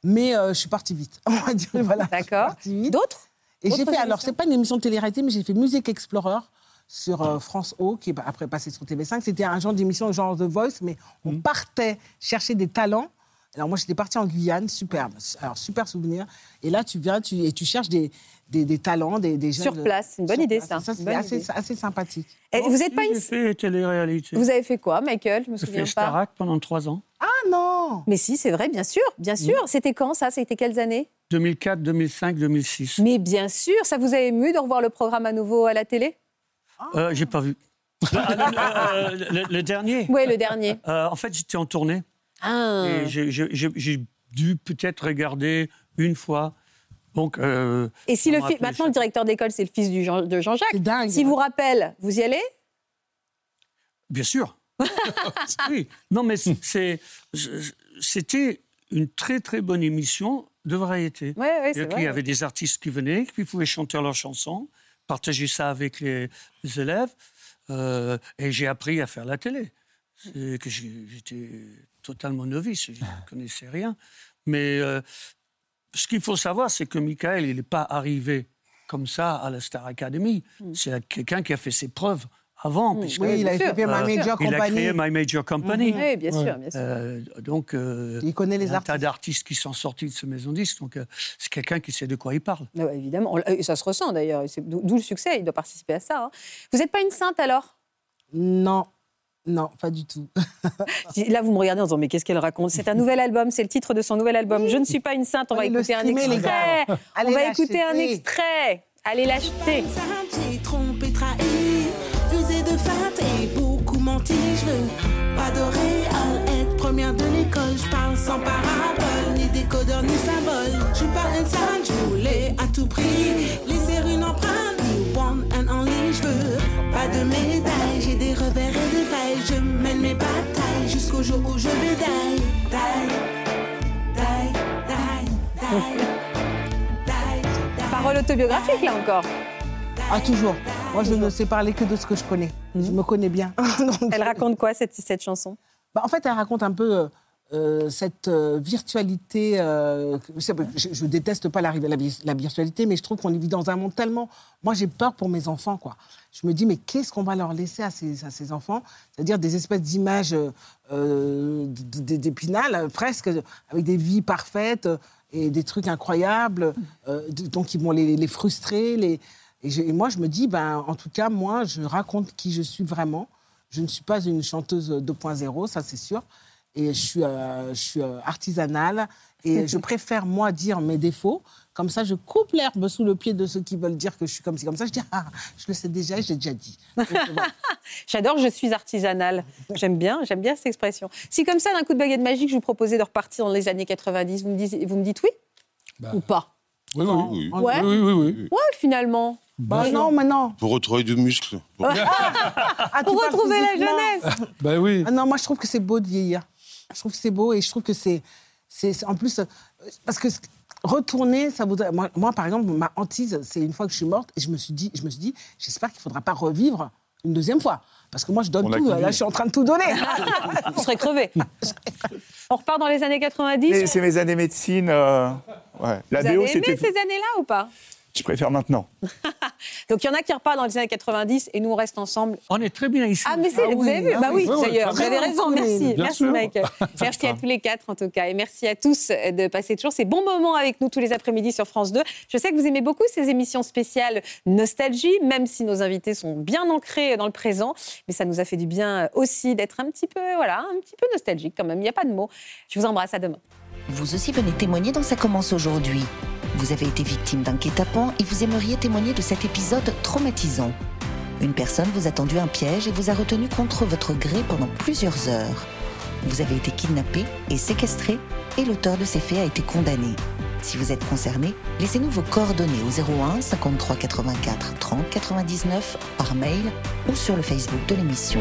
Speaker 14: Mais euh, je suis partie vite. voilà.
Speaker 10: D'accord. D'autres
Speaker 14: et j'ai fait, alors c'est pas une émission de télé-réalité, mais j'ai fait Musique Explorer sur euh, France O, qui est après passé sur TV5. C'était un genre d'émission, genre de Voice, mais on mm. partait chercher des talents. Alors moi, j'étais partie en Guyane, superbe. Alors, super souvenir. Et là, tu viens tu, et tu cherches des, des, talents, des, des
Speaker 10: jeunes. Sur place, une bonne idée, ça. Ça,
Speaker 14: c'est assez, sympathique.
Speaker 10: Et vous n'êtes pas une...
Speaker 11: télé-réalité.
Speaker 10: Vous avez fait quoi, Michael Je me souviens
Speaker 15: pas. pendant trois ans.
Speaker 14: Ah non
Speaker 10: Mais si, c'est vrai, bien sûr, bien mm. sûr. C'était quand ça C'était quelles années
Speaker 15: 2004, 2005, 2006.
Speaker 10: Mais bien sûr, ça vous a ému de revoir le programme à nouveau à la télé
Speaker 15: euh, J'ai pas vu. Ah. Ah, ah, euh, le, dernier
Speaker 10: Oui, le dernier. Euh,
Speaker 15: en fait, j'étais en tournée. Ah. j'ai dû peut-être regarder une fois. Donc, euh,
Speaker 10: et si le maintenant, le directeur d'école, c'est le fils du de Jean-Jacques. Si vous rappelle, vous y allez
Speaker 15: Bien sûr oui, non, mais c'était une très très bonne émission de variété.
Speaker 10: il
Speaker 15: y
Speaker 10: avait
Speaker 15: des artistes qui venaient, qui pouvaient chanter leurs chansons, partager ça avec les, élèves. Euh, et j'ai appris à faire la télé. Que j'étais totalement novice, je ne connaissais rien. Mais euh, ce qu'il faut savoir, c'est que Michael, il n'est pas arrivé comme ça à la Star Academy. Mm. C'est quelqu'un qui a fait ses preuves avant. Mm.
Speaker 14: puisqu'il a il a créé My Major Company. Mm-hmm.
Speaker 15: Euh, donc, euh,
Speaker 14: il connaît les il y a un tas d'artistes qui sont sortis de ce maison disque. Donc, euh, c'est quelqu'un qui sait de quoi il parle. Ah évidemment. Et ça se ressent d'ailleurs. D'où le succès. Il doit participer à ça. Hein. Vous n'êtes pas une sainte alors Non. Non, pas du tout. Là, vous me regardez en disant, mais qu'est-ce qu'elle raconte C'est un nouvel album, c'est le titre de son nouvel album. Je ne suis pas une sainte, on va écouter un extrait. On va écouter un extrait. Allez l'acheter et beaucoup menti. Je veux pas doré être première de l'école. Je parle sans parabole, ni décodeur ni symbole. Je suis pas insane, je voulais à tout prix laisser une empreinte. one and only, je veux pas de médaille. J'ai des revers et des failles. Je mène mes batailles jusqu'au jour où je bédaille. taille, taille, taille, taille, Parole autobiographique là encore. Ah, toujours. Moi, je ne sais parler que de ce que je connais. Mhm. Je me connais bien. Elle raconte quoi, cette, cette chanson bah, En fait, elle raconte un peu... Euh, euh, cette euh, virtualité, je, déteste pas la, la, virtualité, mais je trouve qu'on vit dans un monde tellement. Moi, j'ai peur pour mes enfants, quoi. Je me dis, mais qu'est-ce qu'on va leur laisser à ces, à ces enfants C'est-à-dire des espèces d'images d'épinal, presque, avec des vies parfaites et des trucs incroyables. Mm. donc, ils vont les, les frustrer, les. Et, moi, je me dis, ben, en tout cas, moi, je raconte qui je suis vraiment. Je ne suis pas une chanteuse 2.0, ça c'est sûr. Et je suis, euh, euh, artisanale. Et je préfère, moi, dire mes défauts. Comme ça, je coupe l'herbe sous le pied de ceux qui veulent dire que je suis comme ci, comme ça. Je dis, ah, je le sais déjà, j'ai déjà dit. J'adore, je suis artisanale. J'aime bien, j'aime bien cette expression. Si comme ça, d'un coup de baguette magique, je vous proposais de repartir dans les années 90, vous me, dites, vous me dites oui bah, Ou pas oui, oui, oui. Ouais. Oui, Ouais, finalement. Bah, bah non, maintenant. Pour retrouver du muscle. Ah, Pour, retrouver la jeunesse. ben oui. Ah non, moi, je trouve que c'est beau de vieillir. Je trouve que c'est beau et je trouve que c'est. En plus, euh, parce que retourner, ça voudrait. Moi, par exemple, ma hantise, c'est une fois que je suis morte, et je me suis dit, je me suis dit, j'espère qu'il ne faudra pas revivre une deuxième fois. Parce que moi, je donne tout. Là, je suis en train de tout donner. Vous serez crevé. On repart dans les années 90. C'est mes années médecine. Euh, Vous avez aimé ces années-là ou pas je préfère maintenant. Donc il y en a qui repartent dans les années 90 et nous on reste ensemble. On est très bien ici. Ah mais c'est, ah vous avez vu, ah bah oui, d'ailleurs, vous avez raison, merci, merci Mike. Merci à tous les quatre en tout cas et merci à tous euh, de passer toujours ces bons moments avec nous tous les après-midi sur France 2. Je sais que vous aimez beaucoup ces émissions spéciales nostalgie, même si nos invités sont bien ancrés dans le présent, mais ça nous a fait du bien euh, aussi d'être un petit peu, voilà, un petit peu nostalgique quand même. Il n'y a pas de mots. Je vous embrasse, à demain. Vous aussi venez témoigner dans Ça commence aujourd'hui. Vous avez été victime d'un guet et vous aimeriez témoigner de cet épisode traumatisant. Une personne vous a tendu un piège et vous a retenu contre votre gré pendant plusieurs heures. Vous avez été kidnappé et séquestré et l'auteur de ces faits a été condamné. Si vous êtes concerné, laissez-nous vos coordonnées au 01 53 84 30 99 par mail ou sur le Facebook de l'émission.